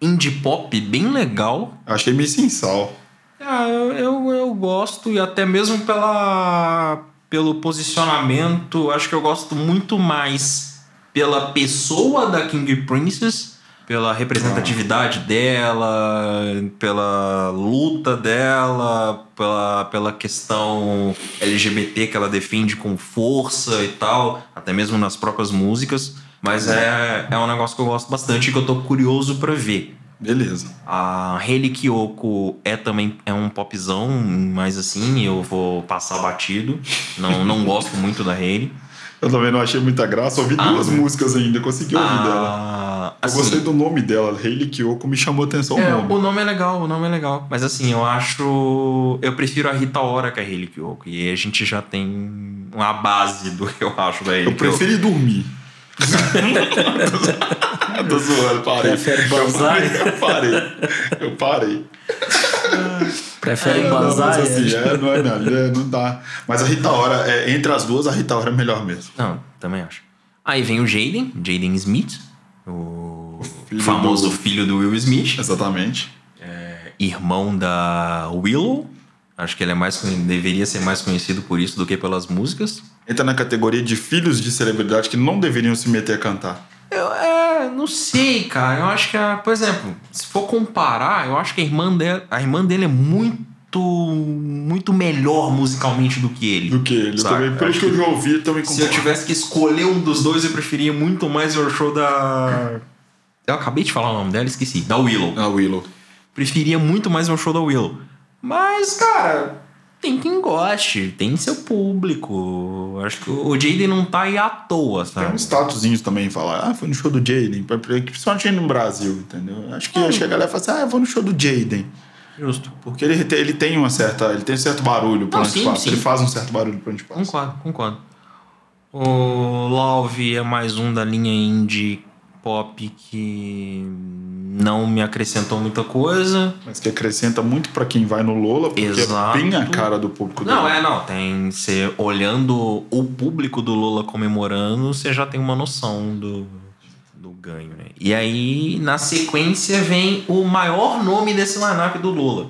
indie pop bem legal. Achei meio sem sal. É, eu, eu, eu gosto e até mesmo pela, pelo posicionamento, acho que eu gosto muito mais pela pessoa da King Princess, pela representatividade dela, pela luta dela, pela, pela questão LGBT que ela defende com força e tal, até mesmo nas próprias músicas. Mas é, é um negócio que eu gosto bastante e que eu tô curioso pra ver. Beleza. A Hayley Kiyoko é também é um popzão, mas assim, eu vou passar batido. Não, não gosto muito da Hayley. Eu também não achei muita graça. Ouvi Ah. duas músicas ainda, consegui ouvir dela. Ah, Eu assim, gostei do nome dela, Hayley Kiyoko, me chamou a atenção é, o nome. o nome é legal, o nome é legal. Mas assim, eu acho. Eu prefiro a Rita Ora que a Hayley Kiyoko. E aí a gente já tem uma base do que eu acho da Hayley Eu preferi dormir. Tô zoando, parei. Prefere Eu parei, Eu parei. Eu parei. Prefere É, não, mas Banzai? assim, é, não é, não, é, não dá. Mas a Rita Ora, é, entre as duas, a Rita Ora é melhor mesmo. Não, também acho. Aí vem o Jaden, Jaden Smith, o Filho famoso do- filho do Will Smith, Exatamente. irmão da Willow. Acho que ele é mais deveria ser mais conhecido por isso do que pelas músicas. Entra na categoria de filhos de celebridade que não deveriam se meter a cantar. É, não sei, cara. Eu acho que, a, por exemplo, se for comparar, eu acho que a irmã dele, a irmã dele é muito muito melhor musicalmente do que ele. Do que ele. Saca? também, pelo Acho que eu já ouvi, também Se eu tivesse que escolher um dos dois, eu preferia muito mais o show da. Eu acabei de falar o nome dela, esqueci. Da Willow. A Willow. Preferia muito mais o show da Willow. Mas, cara, tem quem goste, tem seu público. Acho que o Jaden não tá aí à toa, Tem sabe? uns statuzinhos também, falar, ah, foi no show do Jaden, pra- pra- principalmente no Brasil, entendeu? Acho que, acho que a galera fala assim, ah, eu vou no show do Jaden. Justo. Porque ele, tem- ele tem uma certa. Ele tem um certo barulho por Não, onde sim, passa. sim. Ele faz um certo barulho por onde passa. Concordo, concordo. O Love é mais um da linha indie pop que não me acrescentou muita coisa. Mas que acrescenta muito pra quem vai no Lola, porque Exato. é bem a cara do público Não, dele. é, não. Tem. Você olhando o público do Lula comemorando, você já tem uma noção do, do ganho, né? E aí, na sequência, vem o maior nome desse lineup do Lula.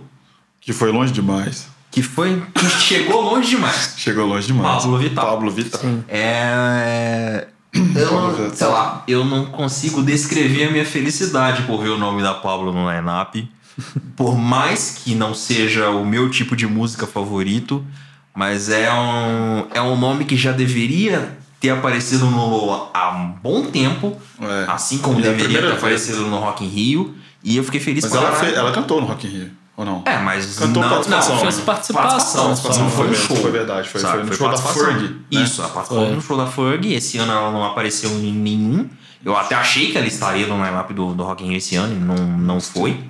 Que foi longe demais. Que foi. que chegou longe demais. Chegou longe demais. Pablo Vittar. Pablo Vittar. É. Eu não, sei lá, eu não consigo descrever a minha felicidade por ver o nome da Pablo no line-up. Por mais que não seja o meu tipo de música favorito, mas é um, é um nome que já deveria ter aparecido no Lola há um bom tempo, É. assim como é deveria ter aparecido no Rock in Rio. E eu fiquei feliz Mas ela, caralho. fez- ela cantou no Rock in Rio, ou não? É, mas Cantou não, participação, não, né? Fez participação. participação, não foi Foi show. foi verdade, foi- sabe? foi no show da. Ferg, né? Isso, ela participou Foi. no show da Ferg. Esse ano ela não apareceu em nenhum. Eu até achei que ela estaria no line-up do, do Rock in Rio esse ano e não, não foi.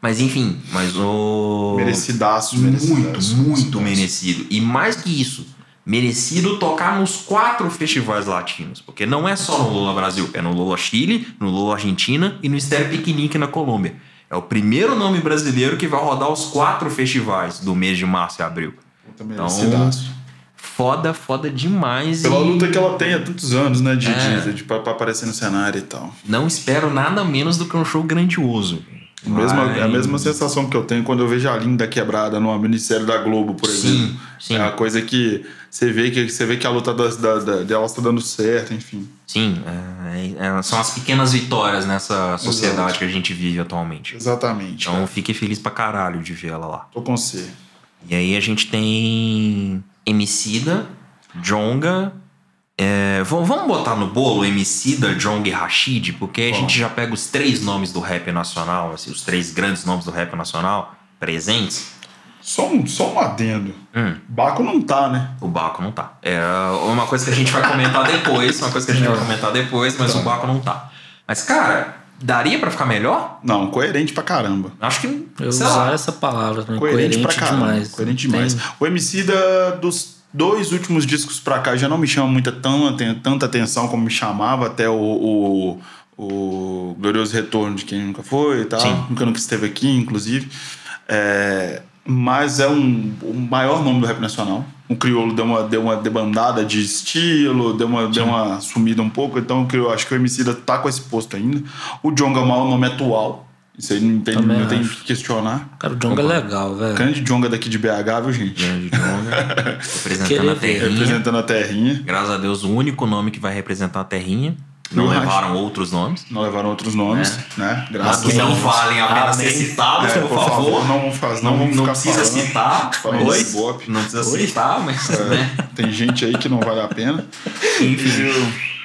Mas enfim, mas o... Merecidaço, Muito, merecidaço. muito merecido. E mais que isso, merecido tocar nos quatro festivais latinos. Porque não é só no Lula Brasil, é no Lula Chile, no Lula Argentina e no Estéreo Piquenique na Colômbia. É o primeiro nome brasileiro que vai rodar os quatro festivais do mês de março e abril. Merecidaço. Foda, foda demais. Pela e luta que ela tem há tantos anos, né? De, É. de, de, pra, pra aparecer no cenário e tal. Não espero nada menos do que um show grandioso. A mesma, Mas- é a mesma sensação que eu tenho quando eu vejo a Linda quebrada no Ministério da Globo, por exemplo. sim. É uma coisa que você vê que, você vê que a luta das, da, da, dela está dando certo, enfim. Sim, é- é- são as pequenas vitórias nessa sociedade Exato. que a gente vive atualmente. Exatamente. Então cara. fiquei feliz pra caralho de ver ela lá. Tô com você. E aí a gente tem Emicida, Jonga. É, vamos botar no bolo Emicida, Jonga e Rashid, porque a gente já pega os três nomes do rap nacional, assim, os três grandes nomes do rap nacional presentes. Só um, só um adendo. Hum. Baco não tá, né? O Baco não tá. É uma coisa que a gente vai comentar depois, uma coisa que a gente vai comentar depois, mas o Baco não tá. Mas, cara, daria pra ficar melhor? Não, coerente pra caramba. Acho que. Eu sei usar lá. essa palavra, né? Coerente, coerente, pra caramba. demais. Coerente Tem- demais. O MC da, dos dois últimos discos pra cá já não me chama muita tão, tanta atenção como me chamava até o, o, o Glorioso Retorno de Quem Nunca Foi e tal. Sim. Nunca nunca esteve aqui, inclusive. É, mas é um, o maior nome do rap nacional. O Criolo deu uma, deu uma debandada de estilo, deu uma, deu uma sumida um pouco. Então eu acho que o MC da tá com esse posto ainda. O John Gamal é o nome atual. Isso aí não tem, Também não tem que questionar. Cara, o Jonga é legal, velho. Grande Jonga daqui de BH, viu, gente? Grande Jonga. representando Querer a terrinha. Representando a terrinha. Graças a Deus, o único nome que vai representar a terrinha. Não levaram outros nomes. Não levaram outros nomes, né? Graças Mas que a não Deus. valem a pena ser citados, É, por, favor. não vamos fazer, não, Não, não precisa falando. citar. Oi? Não precisa citar, mas. É, Né? Tem gente aí que não vale a pena. Enfim.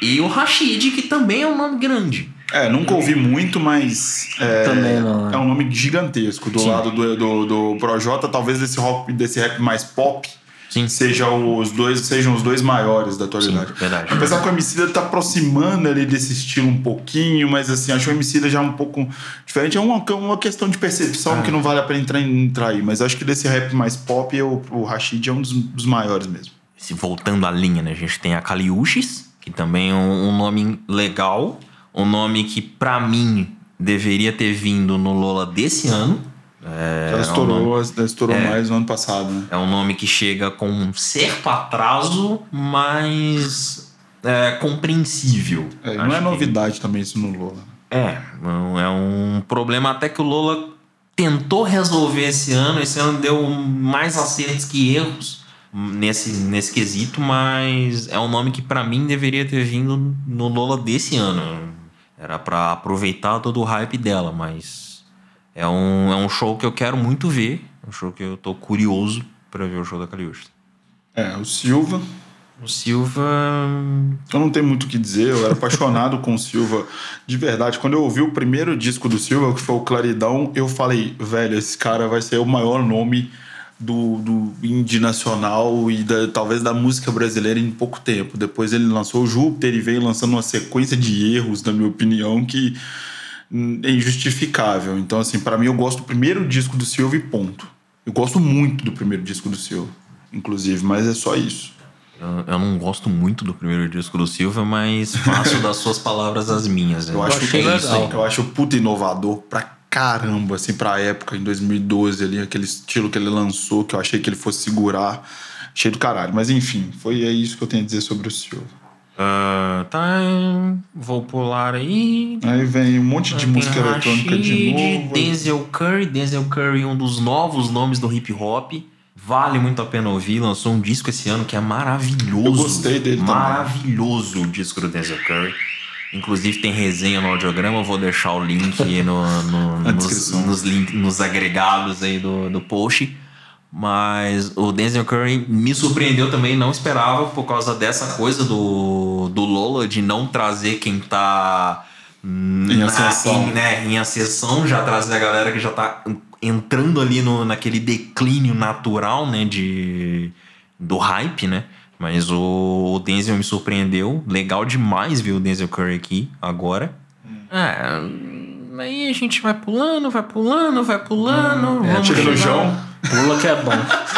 E o Rashid, que também é um nome grande. É, nunca ouvi muito, mas é, Também não, né? é um nome gigantesco. Do lado do, do, do Projota, talvez desse rap, desse rap mais pop Sim. seja os dois, sejam os dois maiores da atualidade. Sim, verdade. Apesar que o Emicida tá aproximando ali desse estilo um pouquinho, mas assim, acho o Emicida já um pouco diferente. É uma, uma questão de percepção Ah. que não vale a pena entrar, entrar aí. Mas acho que desse rap mais pop, o, o Rashid é um dos, dos maiores mesmo. Se voltando à linha, né? A gente tem a Kaliushis, que também é um, um nome legal. Um nome que, pra mim, deveria ter vindo no Lola desse ano. É, Ela é um estourou, nome- estourou É. mais no ano passado, né? É um nome que chega com um certo atraso, mas é compreensível. É, não é que- novidade também isso no Lola. É, não- é um problema até que o Lola tentou resolver esse ano. Esse ano deu mais acertos que erros nesse, nesse quesito, mas é um nome que pra mim deveria ter vindo no Lola desse ano. Era pra aproveitar todo o hype dela, mas é um, é um show que eu quero muito ver. Um show que eu tô curioso pra ver o show da Caliusta. É, o Silva. O Silva. Eu não tenho muito o que dizer, eu era apaixonado com o Silva de verdade. Quando eu ouvi o primeiro disco do Silva, que foi o Claridão, eu falei, velho, esse cara vai ser o maior nome do, do indie nacional e da- talvez da música brasileira em pouco tempo. Depois ele lançou o Júpiter e veio lançando uma sequência de erros, na minha opinião, que é injustificável. Então, assim, pra mim eu gosto do primeiro disco do Silva e ponto. Eu gosto muito do primeiro disco do Silva, inclusive, mas é só isso. Eu, não gosto muito do primeiro disco do Silva, mas faço das suas palavras as minhas. né? Eu acho que é isso. Eu acho puta inovador pra caramba, assim, pra época, em 2012 ali, aquele estilo que ele lançou, que eu achei que ele fosse segurar. Cheio do caralho. Mas enfim, foi é isso que eu tenho a dizer sobre o Silva. Tá, vou pular aí. Aí vem um monte de música eletrônica de novo. Denzel Curry. Denzel Curry, um dos novos nomes do hip hop. Vale muito a pena ouvir. Lançou um disco esse ano que é maravilhoso. Eu gostei dele também. Maravilhoso o disco do Denzel Curry. Inclusive tem resenha no audiograma, eu vou deixar o link aí no, no- nos, nos, link- nos agregados aí do, do post. Mas o Denzel Curry me surpreendeu também, não esperava por causa dessa coisa do, do Lola de não trazer quem tá Em ascensão. em, né, em ascensão, já trazer a galera que já tá entrando ali no, naquele declínio natural, né, de, do hype, né? Mas o, o Denzel me surpreendeu. Legal demais ver o Denzel Curry aqui agora. É, aí a gente vai pulando, vai pulando, vai pulando. vamos Chega no João. Pula que é bom.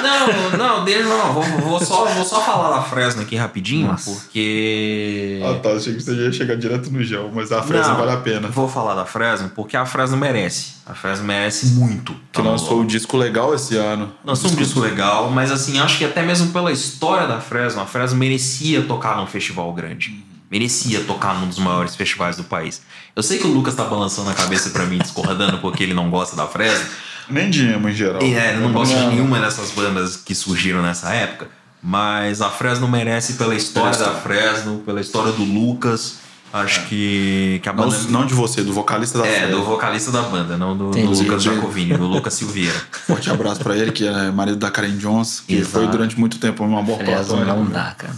Não, não, deixa não. Vou, vou só, vou só falar da Fresno aqui rapidinho, Nossa. porque. Ah, tá. Achei que você ia chegar direto no gel, mas a fresa Não, vale a pena. Vou falar da Fresno porque a Fresno merece. A Fresno merece muito. Que Tá lançou um disco legal esse ano. Lançou um disco legal, mas assim, acho que até mesmo pela história da Fresno, a Fresno merecia tocar num festival grande. Merecia tocar num dos maiores festivais do país. Eu sei que o Lucas tá balançando a cabeça pra mim, discordando porque ele não gosta da Fresno. Nem de emo em geral. É, ele não gosta de nenhuma dessas bandas que surgiram nessa época. Mas a Fresno merece pela história da Fresno, pela história do Lucas. Acho que, que a Não, banda. não de você, do vocalista da é, Fresno. do vocalista da banda, não do, do. Lucas Jacovini, do Lucas Silveira. Forte abraço pra ele, que é marido da Karen Jones, que Exato. foi durante muito tempo uma boa Fresno não dá, cara.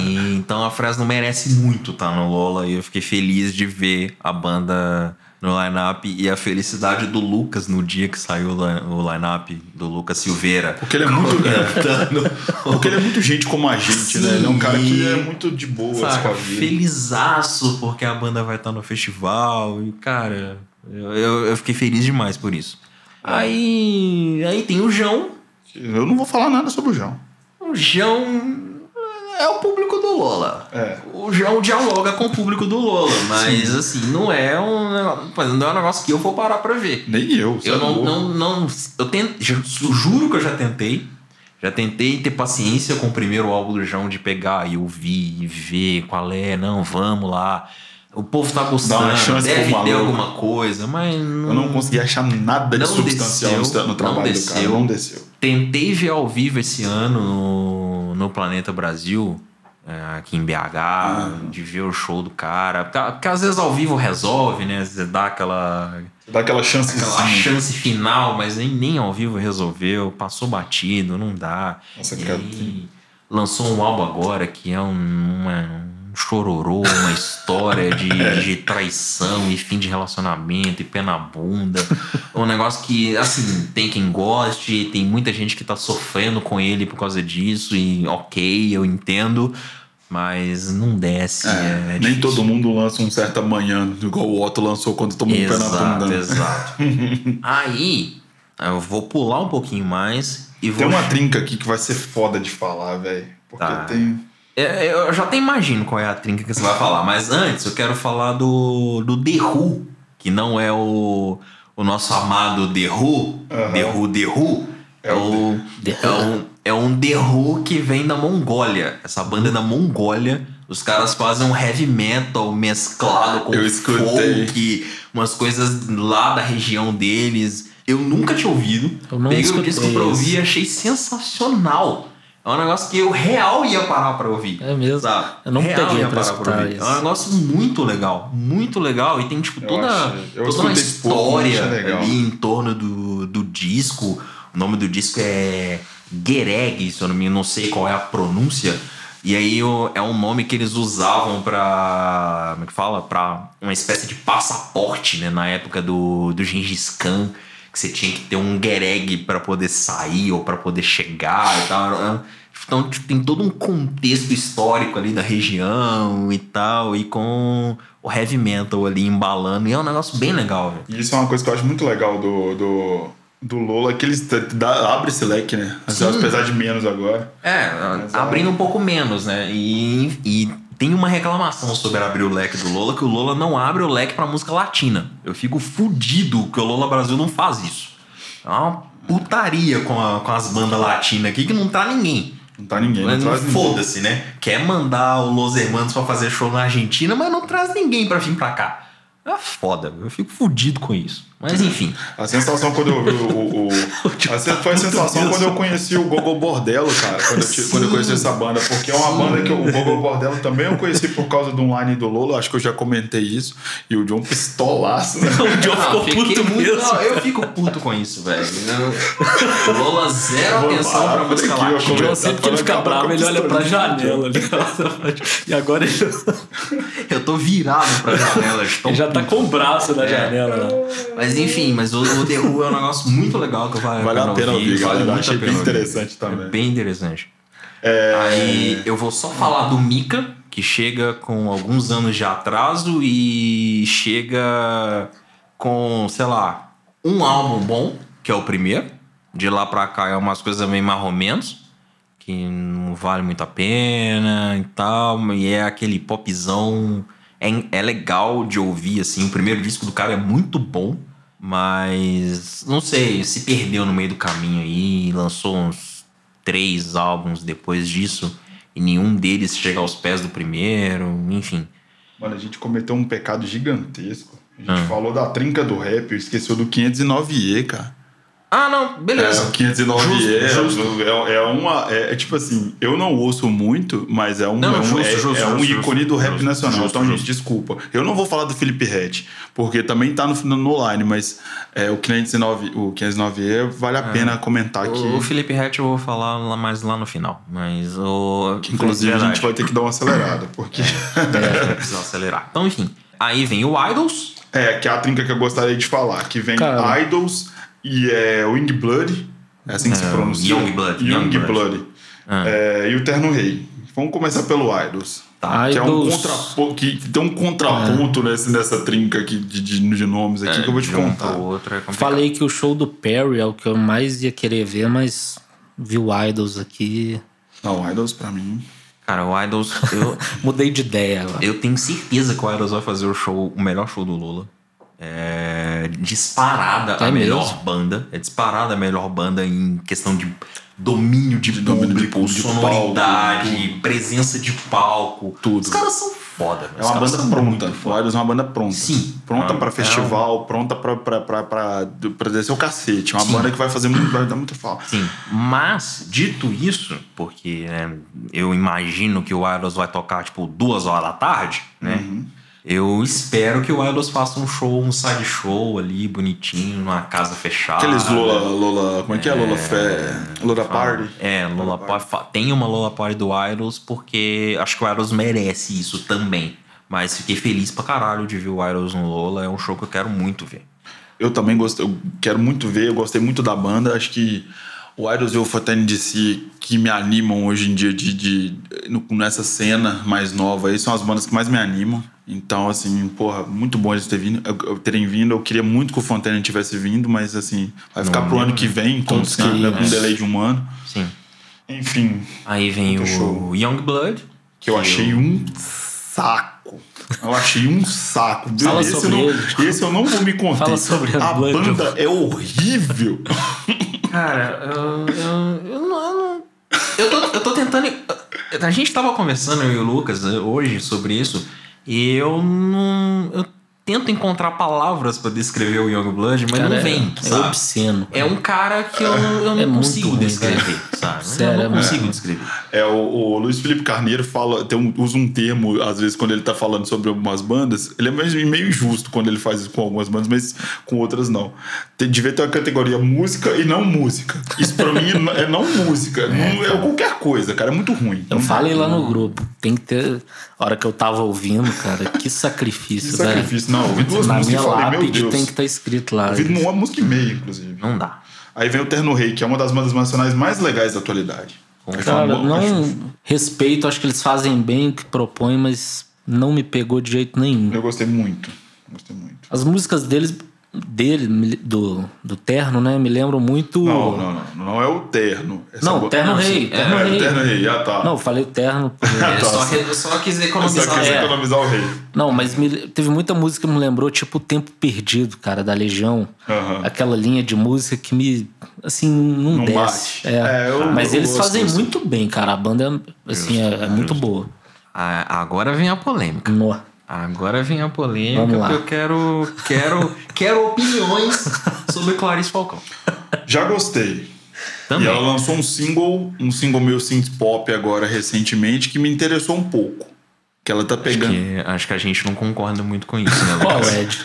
E, então a Fresno merece muito estar no Lola e eu fiquei feliz de ver a banda no line-up e a felicidade do Lucas no dia que saiu o line- o line-up do Lucas Silveira. Porque ele é muito. Cantando. Porque ele é muito gente como a gente, né? Ele é um cara que Sim. é muito de boa com Saca, a vida. felizaço porque a banda vai estar no festival e, cara, eu, eu, eu fiquei feliz demais por isso. Aí, aí tem o João. Eu não vou falar nada sobre o João. O João é o público do Lola. É. O João dialoga com o público do Lola, mas assim, não é um negócio, não é um negócio que eu vou parar pra ver. Nem eu. Eu é não, não, não. Eu tento, ju- juro que eu já tentei. Já tentei ter paciência com o primeiro álbum do João de pegar e ouvir e ver qual é, não, vamos lá. O povo tá gostando, deve ter alguma coisa, mas não, Eu não consegui achar nada de substancial desceu, no trabalho do cara. desceu. Não desceu. Tentei ver ao vivo esse ano no, no Planeta Brasil, é, aqui em BH, de ver o show do cara. Porque, porque às vezes ao vivo resolve, né? Você dá aquela, Dá aquela chance aquela chance final, mas nem, nem ao vivo resolveu. Passou batido, não dá. Nossa, e cara. lançou um álbum agora que é um, uma- um chororô, uma história de, de traição e fim de relacionamento e pé na bunda. um negócio que, assim, tem quem goste, tem muita gente que tá sofrendo com ele por causa disso, e ok, eu entendo. Mas não desce. É, é nem todo mundo lança um certa manhã, igual o Otto lançou quando tomou um pé na Exato, bunda. exato. Aí, eu vou pular um pouquinho mais e Tem vou. uma trinca aqui que vai ser foda de falar, velho. Porque Tá. tem. É, Eu já até imagino qual é a trinca que você vai falar, mas antes eu quero falar do, do The Who, que não é o, o nosso amado The Who, Aham. The Who, The Who. É, o, The é, um, é um The Who que vem da Mongólia. Essa banda é da Mongólia. Os caras fazem um heavy metal mesclado com Eu escutei. folk, umas coisas lá da região deles. Eu nunca tinha ouvido. Eu não Peguei o disco pra ouvir e achei sensacional. É um negócio que eu real ia parar pra ouvir. É mesmo? Sabe? Eu não Real peguei ia pra parar escutar ouvir. isso. É um negócio muito legal. Muito legal. E tem, tipo, Eu toda, toda uma pouco, história ali em torno do, do disco. O nome do disco é Gereg, se eu não me não sei qual é a pronúncia. E aí é um nome que eles usavam pra. Como é que fala? Pra uma espécie de passaporte, né? Na época do, do Gengis Khan. Que você tinha que ter um Gereg pra poder sair ou pra poder chegar e tal. Então tipo, tem todo um contexto histórico ali da região e tal. E com o heavy metal ali embalando. E é um negócio bem legal, velho. E isso é uma coisa que eu acho muito legal do, do, do Lola, que eles dá, abre esse leque, né? Apesar de menos agora. É, Mas, abrindo um pouco menos, né? E, e tem uma reclamação sobre abrir o leque do Lola, que o Lola não abre o leque pra música latina. Eu fico fudido que o Lola Brasil não faz isso. É uma putaria com, a- com as bandas latinas aqui que não tá ninguém. Não tá ninguém, não Mas traz ninguém. Foda-se, né? Quer mandar o Los Hermanos pra fazer show na Argentina, mas não traz ninguém pra vir pra cá. É foda, eu fico fudido com isso. Mas enfim. A sensação quando eu vi o. o, o- a sen- foi a sensação quando eu conheci o Gogo Bordello, cara. Quando eu, quando eu conheci essa banda. Porque é uma banda que eu- o Gogo Bordello também eu conheci por causa de um line do Lolo. Acho que eu já comentei isso. E o John pistolaço, né? O John Ah, ficou puto muito- mesmo. não, eu fico puto com isso, velho. Eu- O Lola zero Vou atenção pra música aqui, eu latina. comecei. John, sempre que ele fica bravo, ele olha pra janela. ali. E agora ele, Eu tô virado pra janela. ele já tá com o braço na É. janela. lá. Mas enfim, mas o, o The Who é um negócio muito legal que vale, Vale a pena ouvir, vale galera. Achei pena bem ouvir. interessante também. É bem interessante. É, Aí eu vou só falar do Mika, que chega com alguns anos de atraso e chega com, sei lá, um álbum bom, que é o primeiro. De lá pra cá é umas coisas meio mais ou menos, que não vale muito a pena e tal. E é aquele popzão. É, é legal de ouvir, assim. O primeiro disco do cara é muito bom, mas não sei, se perdeu no meio do caminho aí, lançou uns três álbuns depois disso e nenhum deles chega aos pés do primeiro, enfim. Mano, a gente cometeu um pecado gigantesco. A gente Ah. falou da trinca do rap, eu esqueceu do 509E, cara. Ah, não, É, beleza. o 509E Justo, é, é, é uma. É, é tipo assim, eu não ouço muito, mas é um, Não, é um, justo, é, justo, é um justo, ícone justo, do rap justo, nacional. justo, então, justo. gente, desculpa. Eu não vou falar do Felipe Rett, porque também tá no, no, no line, mas é, o 509, o 509E vale a pena comentar aqui. O, Felipe Rett eu vou falar lá mais lá no final, mas o que, inclusive a gente vai ter que dar uma acelerada, porque. vai precisar acelerar. Então, enfim, aí vem o Idols. É, que é a trinca que eu gostaria de falar, que vem Cara. Idols e é, Wing Blood, é assim que se É, pronuncia. Youngblood, Young Youngblood. Blood. É, e o Terno Rei. Vamos começar pelo Idols. Tá. Que é um contraponto, que tem um contraponto nesse, nessa trinca aqui de, de, de nomes aqui que eu vou te contar. é. Falei que o show do Perry é o que eu mais ia querer ver, mas vi o Idols aqui. Não, Idols pra mim. Cara, o Idols, eu, Mudei de ideia agora. eu tenho certeza que o Idols vai fazer o show, o melhor show do Lula. É disparada a É melhor mesmo? banda. É disparada a melhor banda em questão de domínio de, domínio de público, público, de sonoridade, palco, presença de palco. Tudo. Os caras são foda. É uma banda pronta. O Idols é uma banda pronta. Sim. Pronta É pra um- festival, pronta pra, pra, pra, pra, pra descer o cacete. É uma Sim. banda que vai fazer muito, vai dar muita falta. Sim, mas dito isso, porque né, eu imagino que o Idols vai tocar tipo duas horas da tarde, né? Uhum. Eu espero que o Idols faça um show, um side show ali, bonitinho, numa casa fechada. Aqueles Lola, Lola, como é que é? Lola Fé, Lola Party. É, Lola Party. fa- Tem uma Lola Party do Idols, porque acho que o Idols merece isso também. Mas fiquei feliz pra caralho de ver o Idols no Lola. É um show que eu quero muito ver. Eu também gostei, eu quero muito ver, eu gostei muito da banda. Acho que o Idols e o Fontaine DC que me animam hoje em dia de, de- nessa cena mais nova aí são as bandas que mais me animam. Então, assim, porra, muito bom eles terem vindo. eu- eu terem vindo. Eu queria muito que o Fontaine tivesse vindo, mas assim, vai ficar Não, pro ano que vem, né, com um né? delay de um ano. Sim. Enfim, Aí vem o show. Youngblood. que eu achei um saco. Eu achei um saco. Fala esse, sobre eu não, ele. esse eu não vou me conter. Fala sobre A Blood. banda é horrível. Cara, eu, eu, eu não. Eu, não- eu tô, eu tô tentando. A gente tava conversando, eu e o Lucas, né, hoje sobre isso, e eu não. Eu tento encontrar palavras pra descrever o Youngblood, mas Cara, não é- vem. é, sabe? obsceno. É um cara que eu, eu não É consigo ruim, descrever, sabe? Sério, eu é não consigo descrever. É, o, o Luiz Felipe Carneiro fala, tem um- usa um termo, às vezes, quando ele tá falando sobre algumas bandas, ele é meio, meio injusto quando ele faz isso com algumas bandas, mas com outras não. Tem, devia ter uma categoria música e não música. Isso pra mim é não música, não é qualquer coisa, cara, é muito ruim. Eu Não- falei lá no grupo, tem que ter. A hora que eu tava ouvindo, cara, que Que sacrifício, sacrifício. Não, ouvi duas Na músicas minha e falei, meu lápide Deus. tem que estar escrito lá. Ouvi uma música e meia, inclusive. Não dá. Aí vem o Terno Rei, que é uma das bandas nacionais mais legais da atualidade. Cara, uma boa- acho- não respeito, acho que eles fazem bem o que propõem, mas não me pegou de jeito nenhum. Eu gostei muito. Gostei muito. As músicas deles, dele, do, do Terno, né, me lembram muito. Não, não, não. Não é o Terno. Essa Não, bo- Terno Rei. é, Terno É, o Rei. Terno Rei, ah tá. Não, eu falei o Terno. Ah, Eu tá. só, eu só quis Só economizar. quis É. economizar o rei. Não, mas me- teve muita música que me lembrou, tipo, o Tempo Perdido, cara, da Legião. Aquela linha de música que me, assim, não, Não desce. bate. É. É, eu- mas eu eles gosto fazem disso. muito bem, cara. A banda, assim, é, é muito boa. Ah, agora vem a polêmica. No. Agora vem a polêmica, Vamos lá. porque eu quero, quero, quero opiniões sobre Clarice Falcão. Já gostei. Também. E ela lançou um single, um single meio synth pop agora recentemente que me interessou um pouco. Que ela tá pegando. Que acho que a gente não concorda muito com isso, né, Qual? Ed?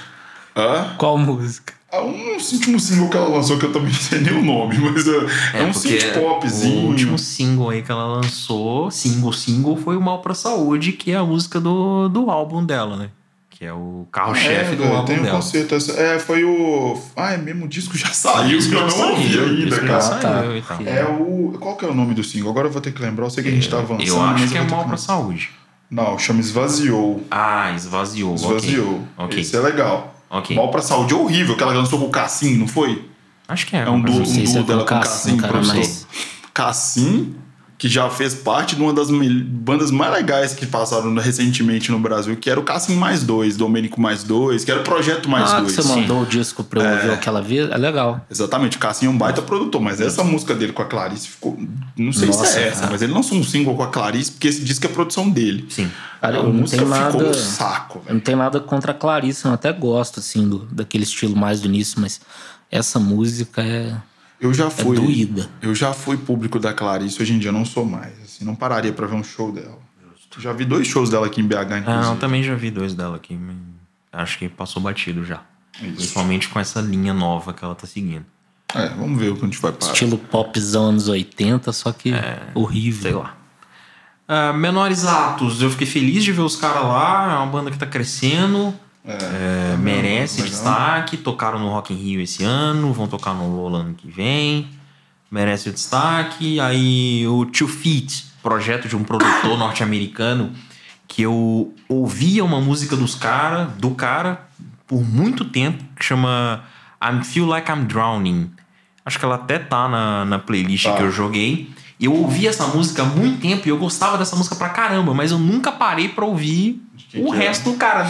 Hã? Qual música? Ah, Um último single que ela lançou que eu também não sei nem o nome, mas é, é um porque synth popzinho. O último single aí que ela lançou, single, single, foi o Mal Pra Saúde, que é a música do, do álbum dela, né? Que é o carro-chefe é, do álbum tem um dela. concerto. É, foi o. Ah, é mesmo o disco já saiu, que eu não saiu, ouvi ainda, já cara. saiu. tá. e tal. É o. Qual que é o nome do single? Agora eu vou ter que lembrar. Eu sei que a gente tá avançando. Eu acho que é Mal Pra Saúde. Não, chama Esvaziou. Ah, esvaziou. Esvaziou. Ok. Esse é legal. Ok. Mal pra saúde é horrível, que ela lançou com o Cassim, não foi? Acho que é. É um duo, um se duo é dela com o Cassim, Cassim, Cassim, que já fez parte de uma das bandas mais legais que passaram recentemente no Brasil, que era o Cassim mais dois, Domênico mais dois, que era o Projeto mais ah, que dois. você mandou o disco pra eu ouvir aquela vez? É legal. Exatamente, o Cassim é um baita produtor, mas essa música dele com a Clarice ficou. Não sei se Nossa, é essa, cara. mas ele lançou um single com a Clarice, porque esse disco é produção dele. Sim. Cara, a música ficou nada. um saco, Eu velho. não tenho nada contra a Clarice, eu até gosto, assim, do, daquele estilo mais do início, mas essa música é. Eu já fui. doída. Eu já fui público da Clarice, hoje em dia eu não sou mais. Assim, não pararia pra ver um show dela. Já vi dois shows dela aqui em BH, Ah, eu inclusive. também já vi dois dela aqui, acho que passou batido já. Isso. Principalmente com essa linha nova que ela tá seguindo. É, vamos ver o que a gente vai parar. Estilo popzão anos 80, só que horrível. Sei lá. Ah, menores atos, eu fiquei feliz de ver os caras lá. É uma banda que tá crescendo. É, merece legal. destaque. Tocaram no Rock in Rio esse ano, vão tocar no Lola ano que vem. Merece o destaque. Aí o Two Feet, projeto de um produtor norte-americano que eu ouvia uma música dos cara, do cara por muito tempo, que chama I Feel Like I'm Drowning. Acho que ela até tá na, na playlist Tá. que eu joguei. Eu ouvi essa música há muito tempo e eu gostava dessa música pra caramba, mas eu nunca parei pra ouvir quem o que é? resto do cara.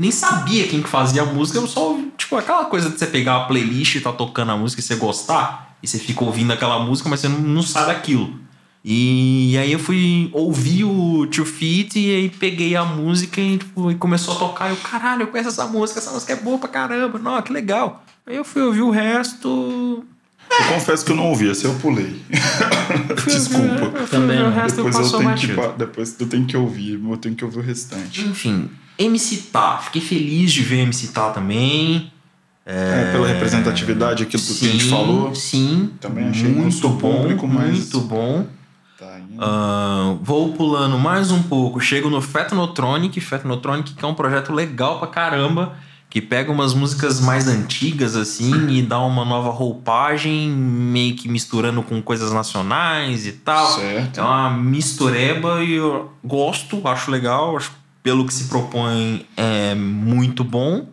Nem sabia quem que fazia a música, eu só ouvi, tipo, aquela coisa de você pegar a playlist e tá tocando a música e você gostar, e você fica ouvindo aquela música, mas você não, não sabe daquilo. E aí eu fui ouvir o Tio Fit e aí peguei a música e, tipo, e começou a tocar. E eu, caralho, eu conheço essa música, essa música é boa pra caramba, não, que legal. Aí eu fui ouvir o resto. Eu confesso que eu não ouvi, esse eu pulei. Desculpa. Também Depois eu, tenho que, depois eu tenho que ouvir, eu tenho que ouvir o restante. Enfim, MC Tá. Fiquei feliz de ver MC Tá também. É, pela representatividade, aquilo que a gente falou. Sim, Também achei muito bom, público, mas- muito bom. Tá. Ah, vou pulando mais um pouco. Chego no Fetnotronic. Fetnotronic que é um projeto legal pra caramba. Que pega umas músicas mais antigas, assim, e dá uma nova roupagem, meio que misturando com coisas nacionais e tal. Certo. É uma mistureba e eu gosto, acho legal. Acho pelo que se propõe é muito bom.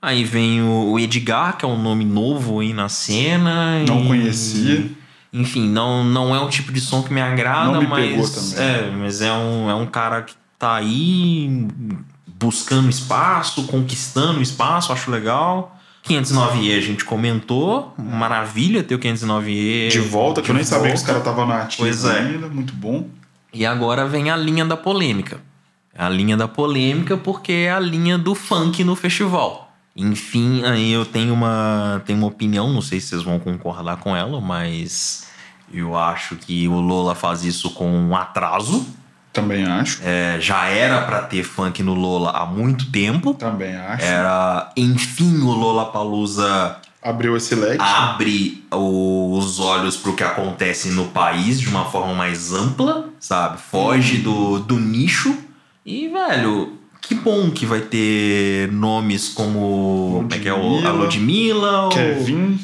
Aí vem o Edgar, que é um nome novo aí na cena. Não e- conhecia. enfim, não, não é o tipo de som que me agrada, me mas. É, mas é um, é um cara que tá aí buscando espaço, conquistando espaço, acho legal. 509E a gente comentou, maravilha ter o 509E. De volta, que eu nem de sabia que os volta. caras estavam na ativa Pois é. ainda, muito bom. E agora vem a linha da polêmica. A linha da polêmica porque é a linha do funk no festival. Enfim, aí eu tenho uma, tenho uma opinião, não sei se vocês vão concordar com ela, mas eu acho que o Lola faz isso com um atraso. Também acho. É, já era pra ter funk no Lola há muito tempo. Também acho. Era, enfim, o Lola Palusa Abriu esse leque. abre os olhos pro que acontece no país de uma forma mais ampla, sabe? Foge do, do nicho. E, velho, que bom que vai ter nomes como. Como é que é? O, a Ludmilla, o Kevin.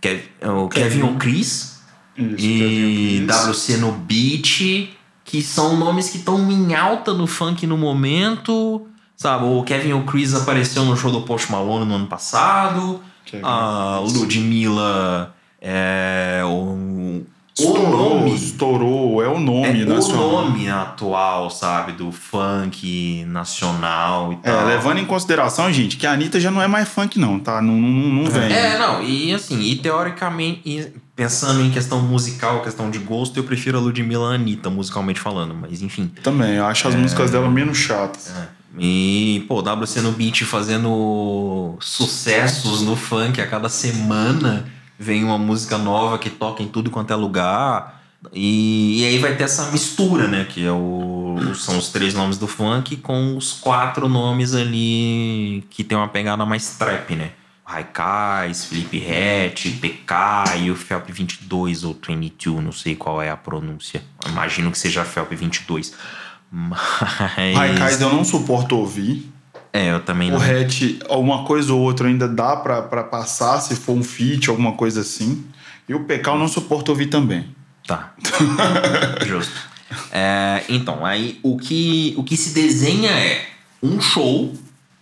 Kev- o Kevin ou Chris Isso, e Kevin. WC no Beat, que são nomes que estão em alta no funk no momento. Sabe, o Kevin ou Chris apareceu no show do Post Malone no ano passado. Kevin A. Ludmilla é o, o Estourou, nome. estourou, é o nome É o nacional. nome atual, sabe, do funk nacional e É, tal. levando em consideração, gente, que a Anitta já não é mais funk, não, tá? Não, não, não não vem. É, não, e assim, e teoricamente, e pensando em questão musical, questão de gosto, eu prefiro a Ludmilla à Anitta, musicalmente falando, mas enfim. Também, eu É. acho as músicas dela menos chatas. E, pô, WC no Beat fazendo sucessos no funk a cada semana. Vem uma música nova que toca em tudo quanto é lugar. E, e aí vai ter essa mistura, né? Que é o, são os três nomes do funk com os quatro nomes ali que tem uma pegada mais trap, né? Raikais, Felipe Rett, PK e o Felp 22 ou 22, não sei qual é a pronúncia. Imagino que seja Felp 22. Mas. Raikais eu não suporto ouvir. É, eu também O não. Hatch, uma coisa ou outra ainda dá pra, pra passar, se for um feat, alguma coisa assim. E o PK eu não suporto ouvir também. Tá. Justo. É, então, aí o que, o que se desenha é um show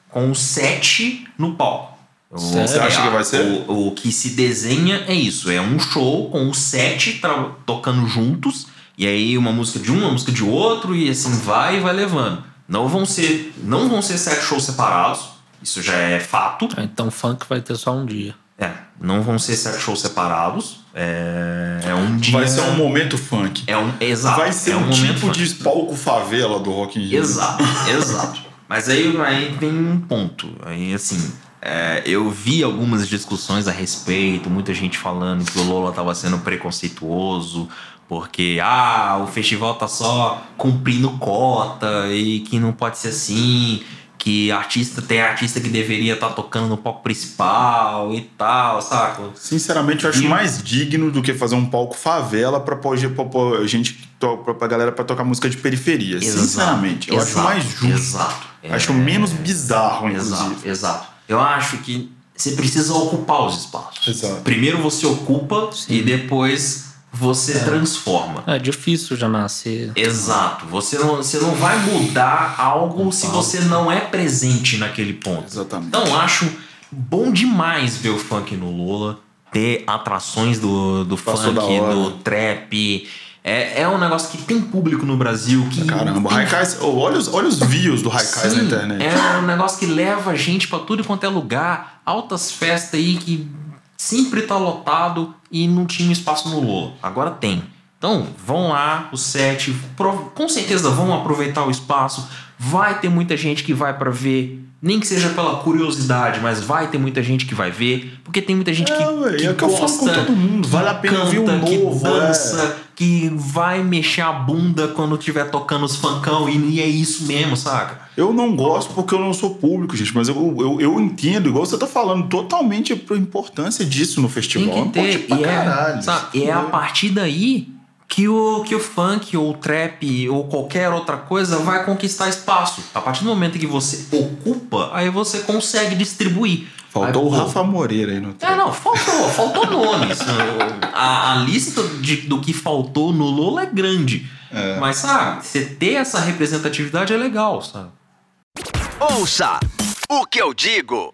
com sete no palco. O- Sério? Você acha que vai ser? O, o que se desenha é isso: é um show com os sete tocando juntos, e aí uma música de um, uma música de outro, e assim vai e vai levando. Não vão ser, não vão ser sete shows separados, isso já é fato. Ah, Então funk vai ter só um dia. É, não vão ser sete shows separados. É, é um dia. Vai ser um momento funk. É um, exato. Vai ser é um, momento tipo funk. de palco favela do Rock in Rio. Exato, exato. Mas aí, aí tem um ponto. Aí, assim, é, eu vi algumas discussões a respeito, muita gente falando que o Lola tava sendo preconceituoso, porque, ah, o festival tá só cumprindo cota e que não pode ser assim, que artista tem artista que deveria estar tocando no palco principal e tal, saca? Sinceramente, eu acho E- mais digno do que fazer um palco favela pra pôr pra gente, pra, pra galera pra tocar música de periferia. Sinceramente, eu acho Exato, mais justo. Exato. Acho É, menos bizarro, Exato, inclusive. exato. Eu acho que você precisa ocupar os espaços. Exato. Primeiro você ocupa e depois você transforma. É difícil já nascer. Exato. Você não, você não vai mudar algo se você não é presente naquele ponto. Exatamente. Então acho bom demais ver o funk no Lula, ter atrações do, do Passou funk, do trap. É, é um negócio que tem público no Brasil que. Caramba, o tem Raikais, oh, olha, os, olha os views do Raikais na internet. É um negócio que leva a gente pra tudo quanto é lugar. Altas festas aí que sempre tá lotado e não tinha espaço no Lolo. Agora tem. Então, vão lá, os sete, com certeza vão aproveitar o espaço. Vai ter muita gente que vai pra ver, nem que seja pela curiosidade, mas vai ter muita gente que vai ver, porque tem muita gente que, É, ué, que é o que eu falo com gosta, todo mundo, vale a que pena canta, que novo, dança, que vai mexer a bunda quando estiver tocando os funkão e, e é isso mesmo, saca? Eu não gosto porque eu não sou público, gente, mas eu, eu, eu entendo, igual você tá falando, totalmente a importância disso no festival. Tem que ter. Importante pra E é, caralho. sabe, e é a partir daí que o, que o funk, ou o trap, ou qualquer outra coisa vai conquistar espaço. A partir do momento que você ocupa, aí você consegue distribuir. Faltou Aí, o Rafa Moreira aí no É, não, faltou, faltou nomes. A, a lista de- do que faltou no Lola é grande. Mas, sabe, você ter essa representatividade é legal, sabe? Ouça o que eu digo.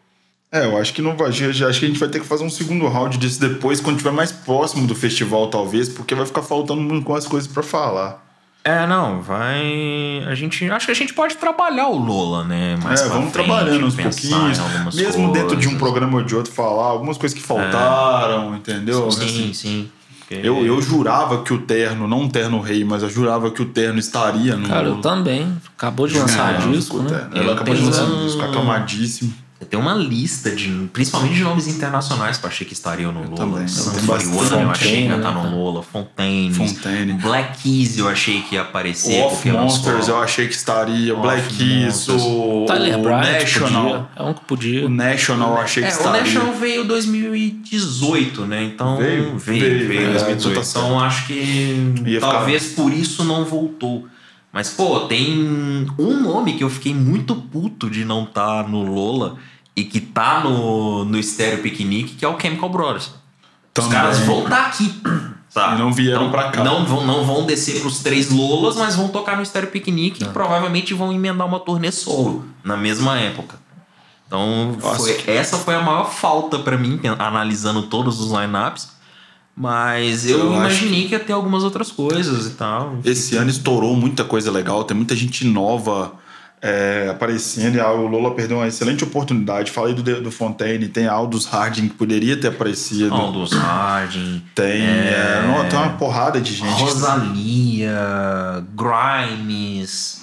É, eu acho que não vai. Acho que a gente vai ter que fazer um segundo round disso depois, quando tiver mais próximo do festival, talvez, porque vai ficar faltando muito as coisas pra falar. É, não, vai. A gente. Acho que a gente pode trabalhar o Lola, né? Mais é, vamos frente, trabalhando uns pouquinhos. Mesmo dentro de um coisas. programa ou de outro falar, algumas coisas que faltaram, entendeu? Sim, Assim, sim. Porque- Eu, eu jurava que o terno, não o terno rei, mas eu jurava que o terno estaria no. Cara, eu também. Acabou de lançar É, disco, né? Ela acabou de lançar um um- disco aclamadíssimo. Tem uma lista de. Principalmente de nomes internacionais que eu achei que estariam no Lola. também, eu Sun tenho bastante. 41 eu achei que ia Fontaine, estar no Lola. Fontaine. Fontaine. Black Keys eu achei que ia aparecer. O Off Monsters eu achei que estaria. Off Black Keys, o, Tyler o Bryant National. podia. É um que podia. O National eu achei que É, o estaria. National veio 2018, né? Então. Veio? Veio, Veio, veio, é, 2018. tá certo. Então acho que. Ia ficar- talvez por isso não voltou. Mas, pô, tem um nome que eu fiquei muito puto de não estar no Lola e que tá no, no Estéreo Piquenique, que é o Chemical Brothers. Também. Os caras vão estar aqui. Sabe? E não vieram pra cá. Não vão, não vão descer pros três Lolas, mas vão tocar no Estéreo Piquenique e provavelmente vão emendar uma turnê solo na mesma época. Então, Nossa, foi- que- essa foi a maior falta pra mim, analisando todos os lineups. Mas eu, Eu imaginei que... ia ter algumas outras coisas e tal. Esse ano estourou muita coisa legal, tem muita gente nova é, aparecendo e a- Lola perdeu uma excelente oportunidade. Falei do, do Fontaine, tem Aldous Harding que poderia ter aparecido. Aldous Harding, Tem, é, não, tem uma porrada de gente. Rosalia, Grimes,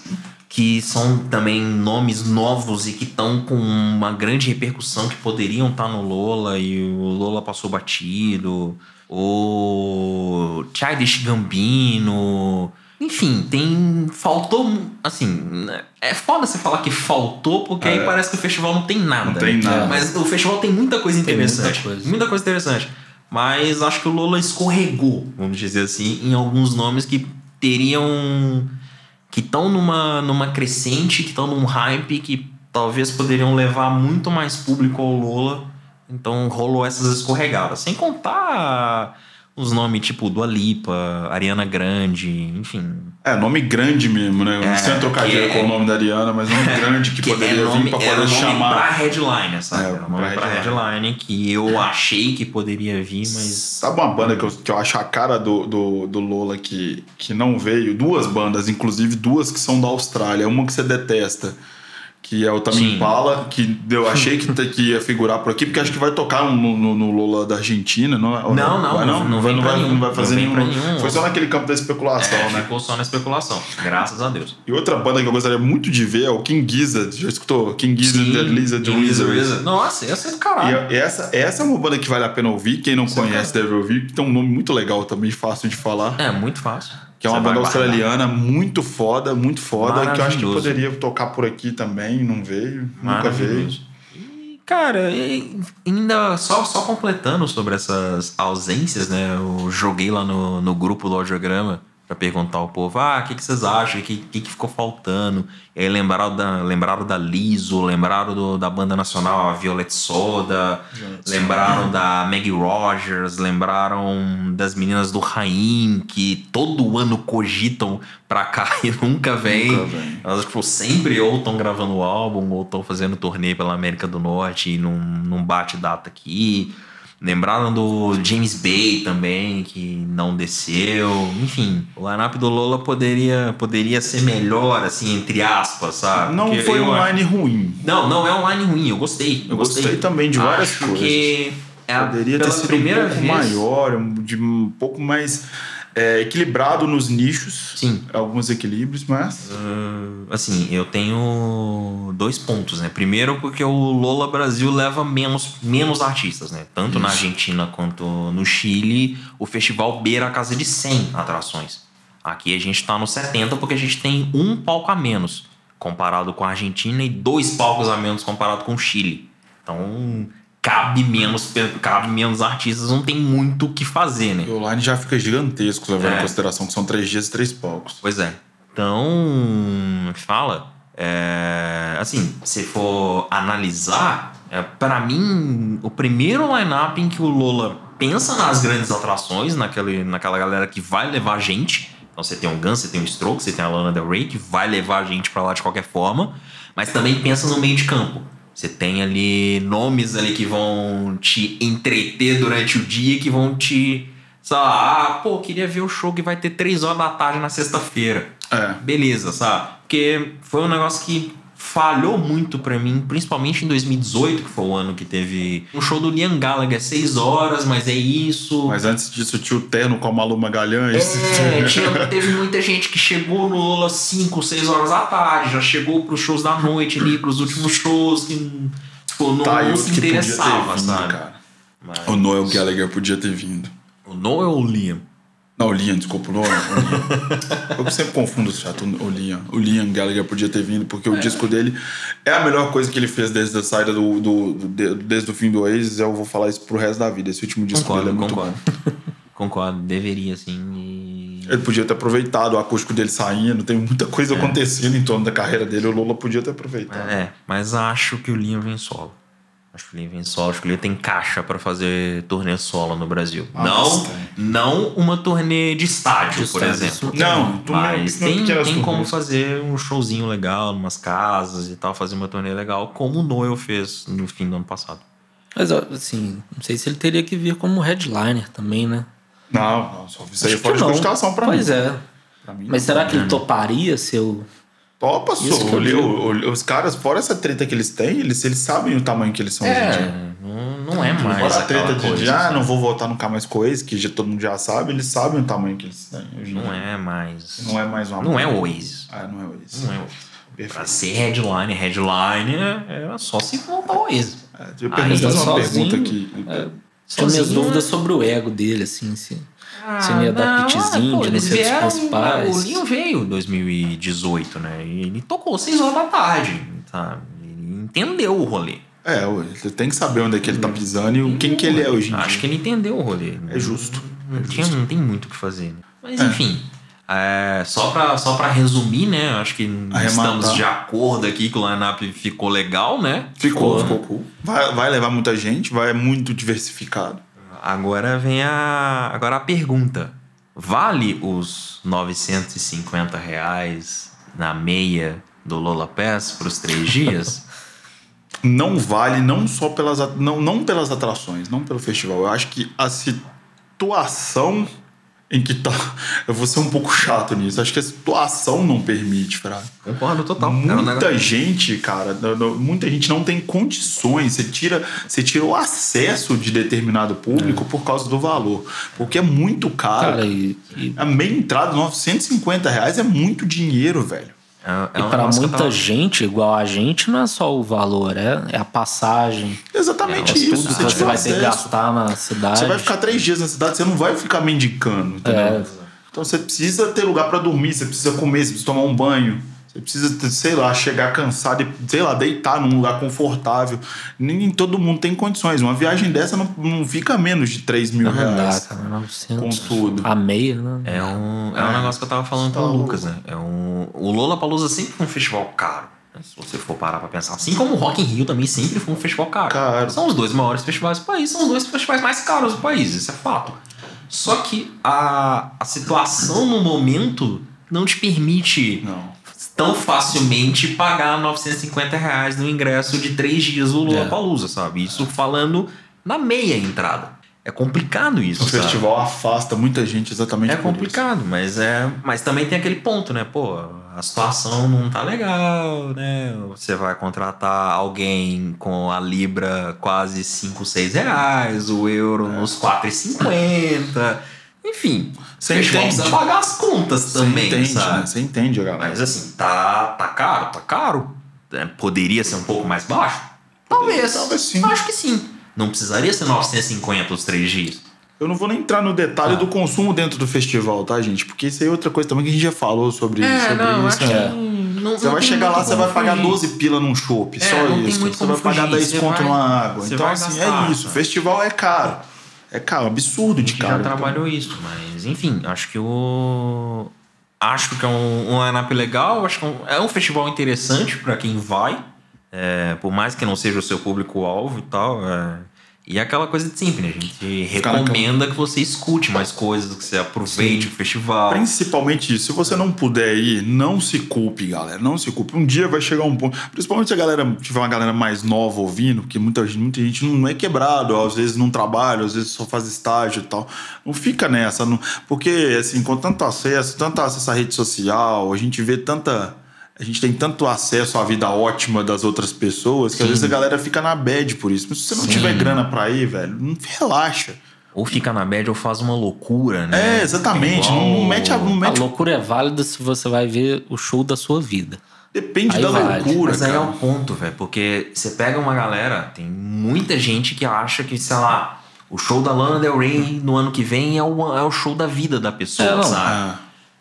que são também nomes novos e que estão com uma grande repercussão que poderiam estar no Lola e o Lola passou batido. O Childish Gambino. Enfim, tem. Faltou. Assim. É foda você falar que faltou, porque aí É. parece que o festival não tem nada. Não tem nada. Mas o festival tem muita coisa Tem muita interessante. coisa. muita coisa interessante. Mas acho que o Lola escorregou, vamos dizer assim, em alguns nomes que teriam. que estão numa, numa crescente, que estão num hype, que talvez poderiam levar muito mais público ao Lola. Então rolou essas escorregadas. Sem contar os nomes tipo Dua Lipa, Ariana Grande, enfim. É, nome grande mesmo, né? É, Sem trocadilho que com é- o nome da Ariana, mas nome grande que, poderia é nome, vir pra era poder nome chamar. pra headline, sabe? É, Era nome pra pra headline. headline que eu achei que poderia vir, mas. Sabe uma banda que eu, que eu acho a cara do, do, do Lola que, que não veio? Duas bandas, inclusive duas que são da Austrália. Uma que você detesta, que é o Tame Sim. Impala, que eu achei que, que ia figurar por aqui, porque acho que vai tocar no, no, no Lola da Argentina, não é? Ou Não, não, vai, não, não vai, não vai, nenhum, não vai não fazer nenhum. nenhum. Foi só naquele campo da especulação, É, né? ficou só na especulação. Graças a Deus. E outra banda que eu gostaria muito de ver é o King Gizzard. Já escutou? King Gizzard the Lizard Lizard Wizards. Nossa, essa é do caralho. E essa, essa é uma banda que vale a pena ouvir. Quem não conhece deve ouvir. Que tem um nome muito legal também, fácil de falar. É, muito fácil. Que é uma banda australiana muito foda, muito foda. Que eu acho que poderia tocar por aqui também. Não veio. Nunca veio. E, Cara, e ainda só, só completando sobre essas ausências, né? Eu joguei lá no, no grupo do audiograma pra perguntar ao povo: ah, o que, que vocês acham? O que, que, que ficou faltando? E aí lembraram da, lembraram da Liso, lembraram do- da banda nacional, a Violet Soda, lembraram da Maggie Rogers, lembraram das meninas do Raim, que todo ano cogitam pra cá e nunca vem. Nunca vem. Elas, tipo, sempre ou estão gravando álbum ou estão fazendo turnê pela América do Norte e não, não bate data aqui. Lembraram do James Bay também, que não desceu. Enfim, o lineup do Lola poderia, poderia ser melhor, assim, entre aspas, sabe? Não Porque foi um acho- line ruim. Não, não é um line ruim, eu gostei. Eu, Eu gostei também de várias Acho coisas. que é Poderia pela ter sido um pouco vez. maior, de um pouco mais. É, equilibrado nos nichos. Sim. Alguns equilíbrios, mas. Uh, assim, eu tenho dois pontos, né? Primeiro, porque o Lola Brasil leva menos, menos artistas, né? Tanto na Argentina quanto no Chile, o festival beira a casa de 100 atrações. Aqui a gente tá no 70 porque a gente tem um palco a menos comparado com a Argentina e dois palcos a menos comparado com o Chile. Então, cabe menos, cabe menos artistas, não tem muito o que fazer, né? E o line já fica gigantesco, levando É. em consideração que são três dias e três palcos. Pois é. Então, fala. É, assim, se for analisar, é, para mim, o primeiro line-up em que o Lola pensa nas grandes atrações, naquele, naquela galera que vai levar a gente. Então você tem o Guns, você tem o Stroke, você tem a Lana Del Rey, que vai levar a gente pra lá de qualquer forma. Mas também pensa no meio de campo. Você tem ali nomes ali que vão te entreter durante o dia, que vão te. Lá, ah, pô, queria ver o show que vai ter três horas da tarde na sexta-feira. É. Beleza, sabe? Porque foi um negócio que falhou muito pra mim, principalmente em 2018, que foi o ano que teve o show do Liam Gallagher, seis horas, mas é isso. Mas antes disso, tinha o terno com a Malu Magalhães. É, tinha, teve muita gente que chegou no Lola 5, 6 horas da tarde, já chegou pros shows da noite ali, pros últimos shows, que tipo, não, Tá, não se interessava, vindo, sabe? Mas- O Noel Gallagher podia ter vindo. O Noel ou o Liam? Não, o Liam, desculpa, o Noel. O Liam. Eu sempre confundo os chato, o Liam. O Liam Gallagher podia ter vindo, porque o disco dele é a melhor coisa que ele fez desde a saída do, do, do- de- desde o fim do Oasis. Eu vou falar isso pro resto da vida. Esse último disco Concordo, dele é muito concordo. bom. Concordo, deveria sim. E... Ele podia ter aproveitado o acústico dele saindo, tem muita coisa acontecendo em torno da carreira dele. O Lula podia ter aproveitado. É, mas acho que o Liam vem solo. Acho que o Liam vem solo, acho que o Liam tem caixa pra fazer turnê solo no Brasil. Ah, não, tem. não uma turnê de estádio, De por estádio, exemplo. Não, Mas não, não tem, tem como fazer um showzinho legal, numas casas e tal, fazer uma turnê legal, como o Noel fez no fim do ano passado. Mas, assim, não sei se ele teria que vir como headliner também, né? Não, não, só isso aí é fora de não. cogitação pra pois mim. é. Pra mim, Mas não. será que ele toparia ser o. Topa, Isso só. que eu O- digo. o- Os caras, fora essa treta que eles têm, eles, eles sabem o tamanho que eles são hoje em dia. É, não, não é mais Fora a treta de, coisa, de, ah, sabe? não vou votar nunca mais com ex, que já, todo mundo já sabe, eles sabem o tamanho que eles têm hoje em Não dia. é mais... Não é mais uma Não é o Oasis. Ah, não é o ex. Não é o. Pra Perfeito. ser headline, headline, era só se montar o Oasis. É, eu pergunto uma sozinho, pergunta aqui. Tenho minhas dúvidas né? sobre o ego dele, assim, se, se ele ia dar Ah, pô, de não ser dos principais. O Linho veio em 2018, né? E ele tocou 6 horas da tarde, sabe? Ele entendeu o rolê. É, você tem que saber onde é que ele tá pisando e quem que ele é hoje em Acho dia. que ele entendeu o rolê. É justo. Não, tinha, não tem muito o que fazer. né? Mas enfim. É, só, pra, só pra resumir, né? Acho que Arrematar. estamos de acordo aqui que o line-up ficou legal, né? Ficou, ficou cool. Vai, vai levar muita gente, vai é muito diversificado. Agora vem a, agora a pergunta. Vale os 950 reais na meia do Lola Pass para os três dias? Não vale não só pelas não, não pelas atrações, não pelo festival. Eu acho que a situação em que tá. Eu vou ser um pouco chato nisso. Acho que a situação não permite, Fraga. Concordo total. É Muita gente, cara, muita gente não tem condições. Você tira, você tira o acesso de determinado público por causa do valor. Porque é muito caro. Cara, e, e, a meia entrada, 950 reais é muito dinheiro, velho. É, é e que eu muita tava- gente, igual a gente, não é só o valor, é, é a passagem, Exatamente é isso. tudo que Você, você tiver vai ter que gastar na cidade. Você vai ficar três dias na cidade, você não vai ficar mendicando, entendeu? É. Então você precisa ter lugar pra dormir, você precisa comer, você precisa tomar um banho, você precisa, sei lá, chegar cansado e, sei lá, deitar num lugar confortável. Nem todo mundo tem condições. Uma viagem dessa não, não fica menos de 3 mil Não dá, reais. cara, 900. Com tudo. A meia, né? É um, é um É. negócio que eu tava falando Tá com o. Lucas, né? É um, o Lola Palusa sempre foi um festival caro. né? Se você for parar pra pensar. Assim como o Rock in Rio também sempre foi um festival caro. Caro. São os dois maiores festivais do país, são os dois festivais mais caros do país, isso é fato. Só que a, a situação no momento não te permite Não. Tão facilmente pagar 950 reais no ingresso de três dias do Lula É. Palusa, sabe? Isso falando na meia entrada. É complicado isso, O sabe? festival afasta muita gente exatamente É por isso. complicado, mas é, mas também tem aquele ponto, né? Pô, a situação não tá legal, né? Você vai contratar alguém com a libra quase 5, 6 reais, o euro É. nos 4,50. Enfim, Você entende. precisa pagar as contas Você também, entende, sabe? né? Você entende, galera. Mas assim, tá, tá caro, tá caro. É, poderia ser um pouco mais baixo? Talvez. talvez sim. Acho que sim. Não precisaria ser 950 os três dias. Eu não vou nem entrar no detalhe Ah. do consumo dentro do festival, tá, gente? Porque isso aí é outra coisa também que a gente já falou sobre, sobre isso. né? Você vai chegar lá, você vai pagar 12 pila num chopp, É, só não isso. Você vai pagar fugir, 10 você conto numa água. Então, assim, gastar, é isso. né? Festival é caro. É caro, absurdo de caro. já trabalhou isso, mas enfim, acho que o. Acho que é um, um line-up legal, acho que é um, é festival interessante pra quem vai, é, por mais que não seja o seu público-alvo e tal. é, e é aquela coisa de sempre, né? A gente recomenda que você escute mais coisas, que você aproveite o festival. Principalmente isso. Se você não puder ir, não se culpe, galera. Não se culpe. Um dia vai chegar um ponto. Principalmente se a galera tiver uma galera mais nova ouvindo, porque muita, gente- muita gente não é quebrado, às vezes não trabalha, às vezes só faz estágio e tal. Não fica nessa. Não, porque, assim, com tanto acesso, tanto acesso à rede social, a gente vê tanta. A gente tem tanto acesso à vida ótima das outras pessoas que às vezes a galera fica na bad por isso. Mas se você não Sim. tiver grana pra ir, velho, não relaxa. Ou fica na bad ou faz uma loucura, né? É, exatamente. Não, não mete a. Não A mete, loucura é válida se você vai ver o show da sua vida. depende Aí da vale. loucura. Mas aí é cara. o ponto, velho. Porque você pega uma galera, tem muita gente que acha que, sei lá, o show da Lana Del Rey no ano que vem é o, é o show da vida da pessoa, É, sabe? Ah.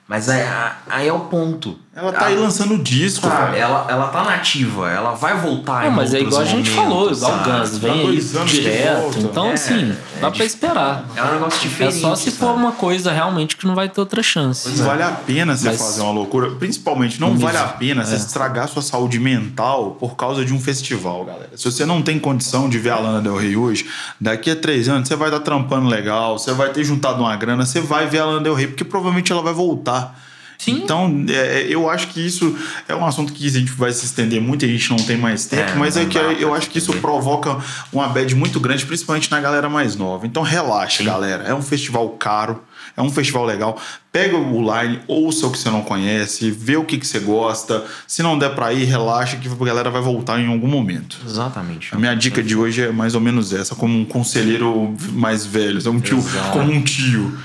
Mas aí, aí é o ponto. Ela tá aí Ah, lançando disco, velho. Ela, ela tá nativa, ela vai voltar Não, em mas é igual a gente momentos, falou, igual o Guns, vem aí dois anos de direto. volta. Então, É, assim, é dá pra dif- esperar. É um negócio É diferente. só se for sabe? uma coisa realmente que não vai ter outra chance. Não vale a pena você Mas- fazer uma loucura. Principalmente, não Não vale a pena você É. estragar sua saúde mental por causa de um festival, galera. Se você não tem condição de ver a Lana Del Rey hoje, daqui a três anos você vai estar trampando legal, você vai ter juntado uma grana, você vai ver a Lana Del Rey, porque provavelmente ela vai voltar. Sim. Então, é, eu acho que isso é um assunto que a gente vai se estender muito, a gente não tem mais tempo, É, mas é que eu acho que isso provoca uma bad muito grande, principalmente na galera mais nova. Então relaxa, Sim. galera. É um festival caro, é um festival legal. Pega o line, ouça o que você não conhece, vê o que, que você gosta. Se não der pra ir, relaxa que a galera vai voltar em algum momento. Exatamente. A minha dica de hoje é mais ou menos essa, como um conselheiro mais velho, é um tio, Exato. como um tio.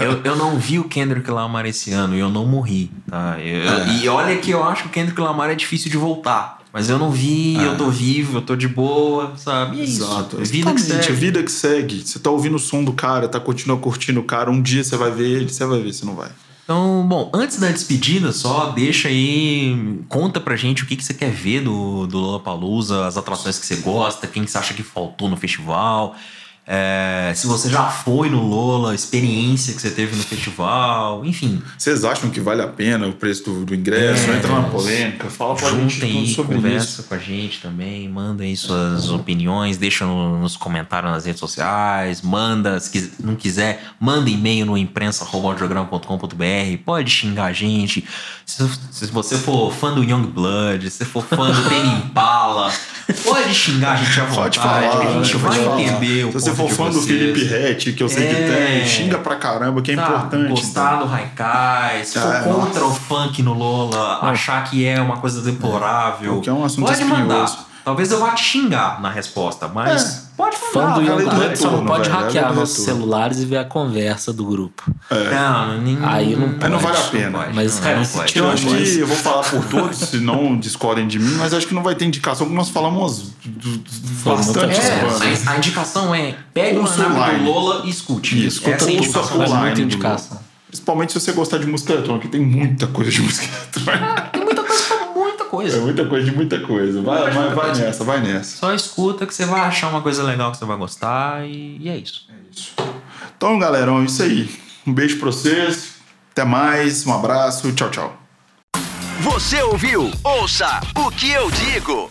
eu, eu não vi o Kendrick Lamar esse ano e eu não morri, tá? Eu- É. E olha que eu acho que o Kendrick Lamar é difícil de voltar. Mas eu não vi, eu tô vivo, eu tô de boa, sabe? E é isso. Exato. Vida que Exatamente, segue. a vida que segue. Você tá ouvindo o som do cara, tá continua curtindo o cara, um dia você vai ver ele, você vai ver se não vai. Então, bom, antes da despedida, só deixa aí, conta pra gente o que, que você quer ver do, do Lollapalooza, as atrações que você gosta, quem que você acha que faltou no festival. É, se você já foi no Lola, experiência que você teve no festival, enfim. Vocês acham que vale a pena o preço do, do ingresso? É, Entra na polêmica, fala pra gente aí, sobre conversa isso. com a gente também, manda aí suas opiniões, deixa no- nos comentários nas redes sociais, manda, se não quiser, manda e-mail no imprensa.audiograma.com.br, pode xingar a gente. Se, se você for fã do Young Blood, se for fã do Tame Impala, pode xingar a gente à vontade, falar, a gente vai falar. entender o for fã do. Felipe Rett, que eu sei que É. tem, xinga pra caramba, que é Tá, importante. Gostar então. do Haikai, se for Ah, contra o funk no Lola, achar que é uma coisa deplorável. Porque é um assunto pode espinhoso. mandar. Talvez eu vá te xingar na resposta, mas pode Fã mandar. do Young Blood só não pode velho, hackear é nossos retorno. celulares e ver a conversa do grupo. Não, nem, Aí não Aí não vale a pode, pena. pode, Mas, não, cara, não se pode. Eu acho que eu vou falar por todos, se não discordem de mim, mas acho que não vai ter indicação, porque nós falamos Foi bastante É, a indicação é pegue o online. do Lola e escute. Isso, Essa é a indicação. online. Muita do- indicação. Principalmente se você gostar de música eletrônica, que tem muita coisa de música eletrônica. Coisa É muita coisa de muita coisa. Vai, Muita vai, vai coisa. nessa, vai nessa. Só escuta que você vai achar uma coisa legal que você vai gostar e, e é isso. Então, galerão, é isso aí. Um beijo pra vocês. Até mais. Um abraço. Tchau, tchau. Você ouviu? Ouça o que eu digo.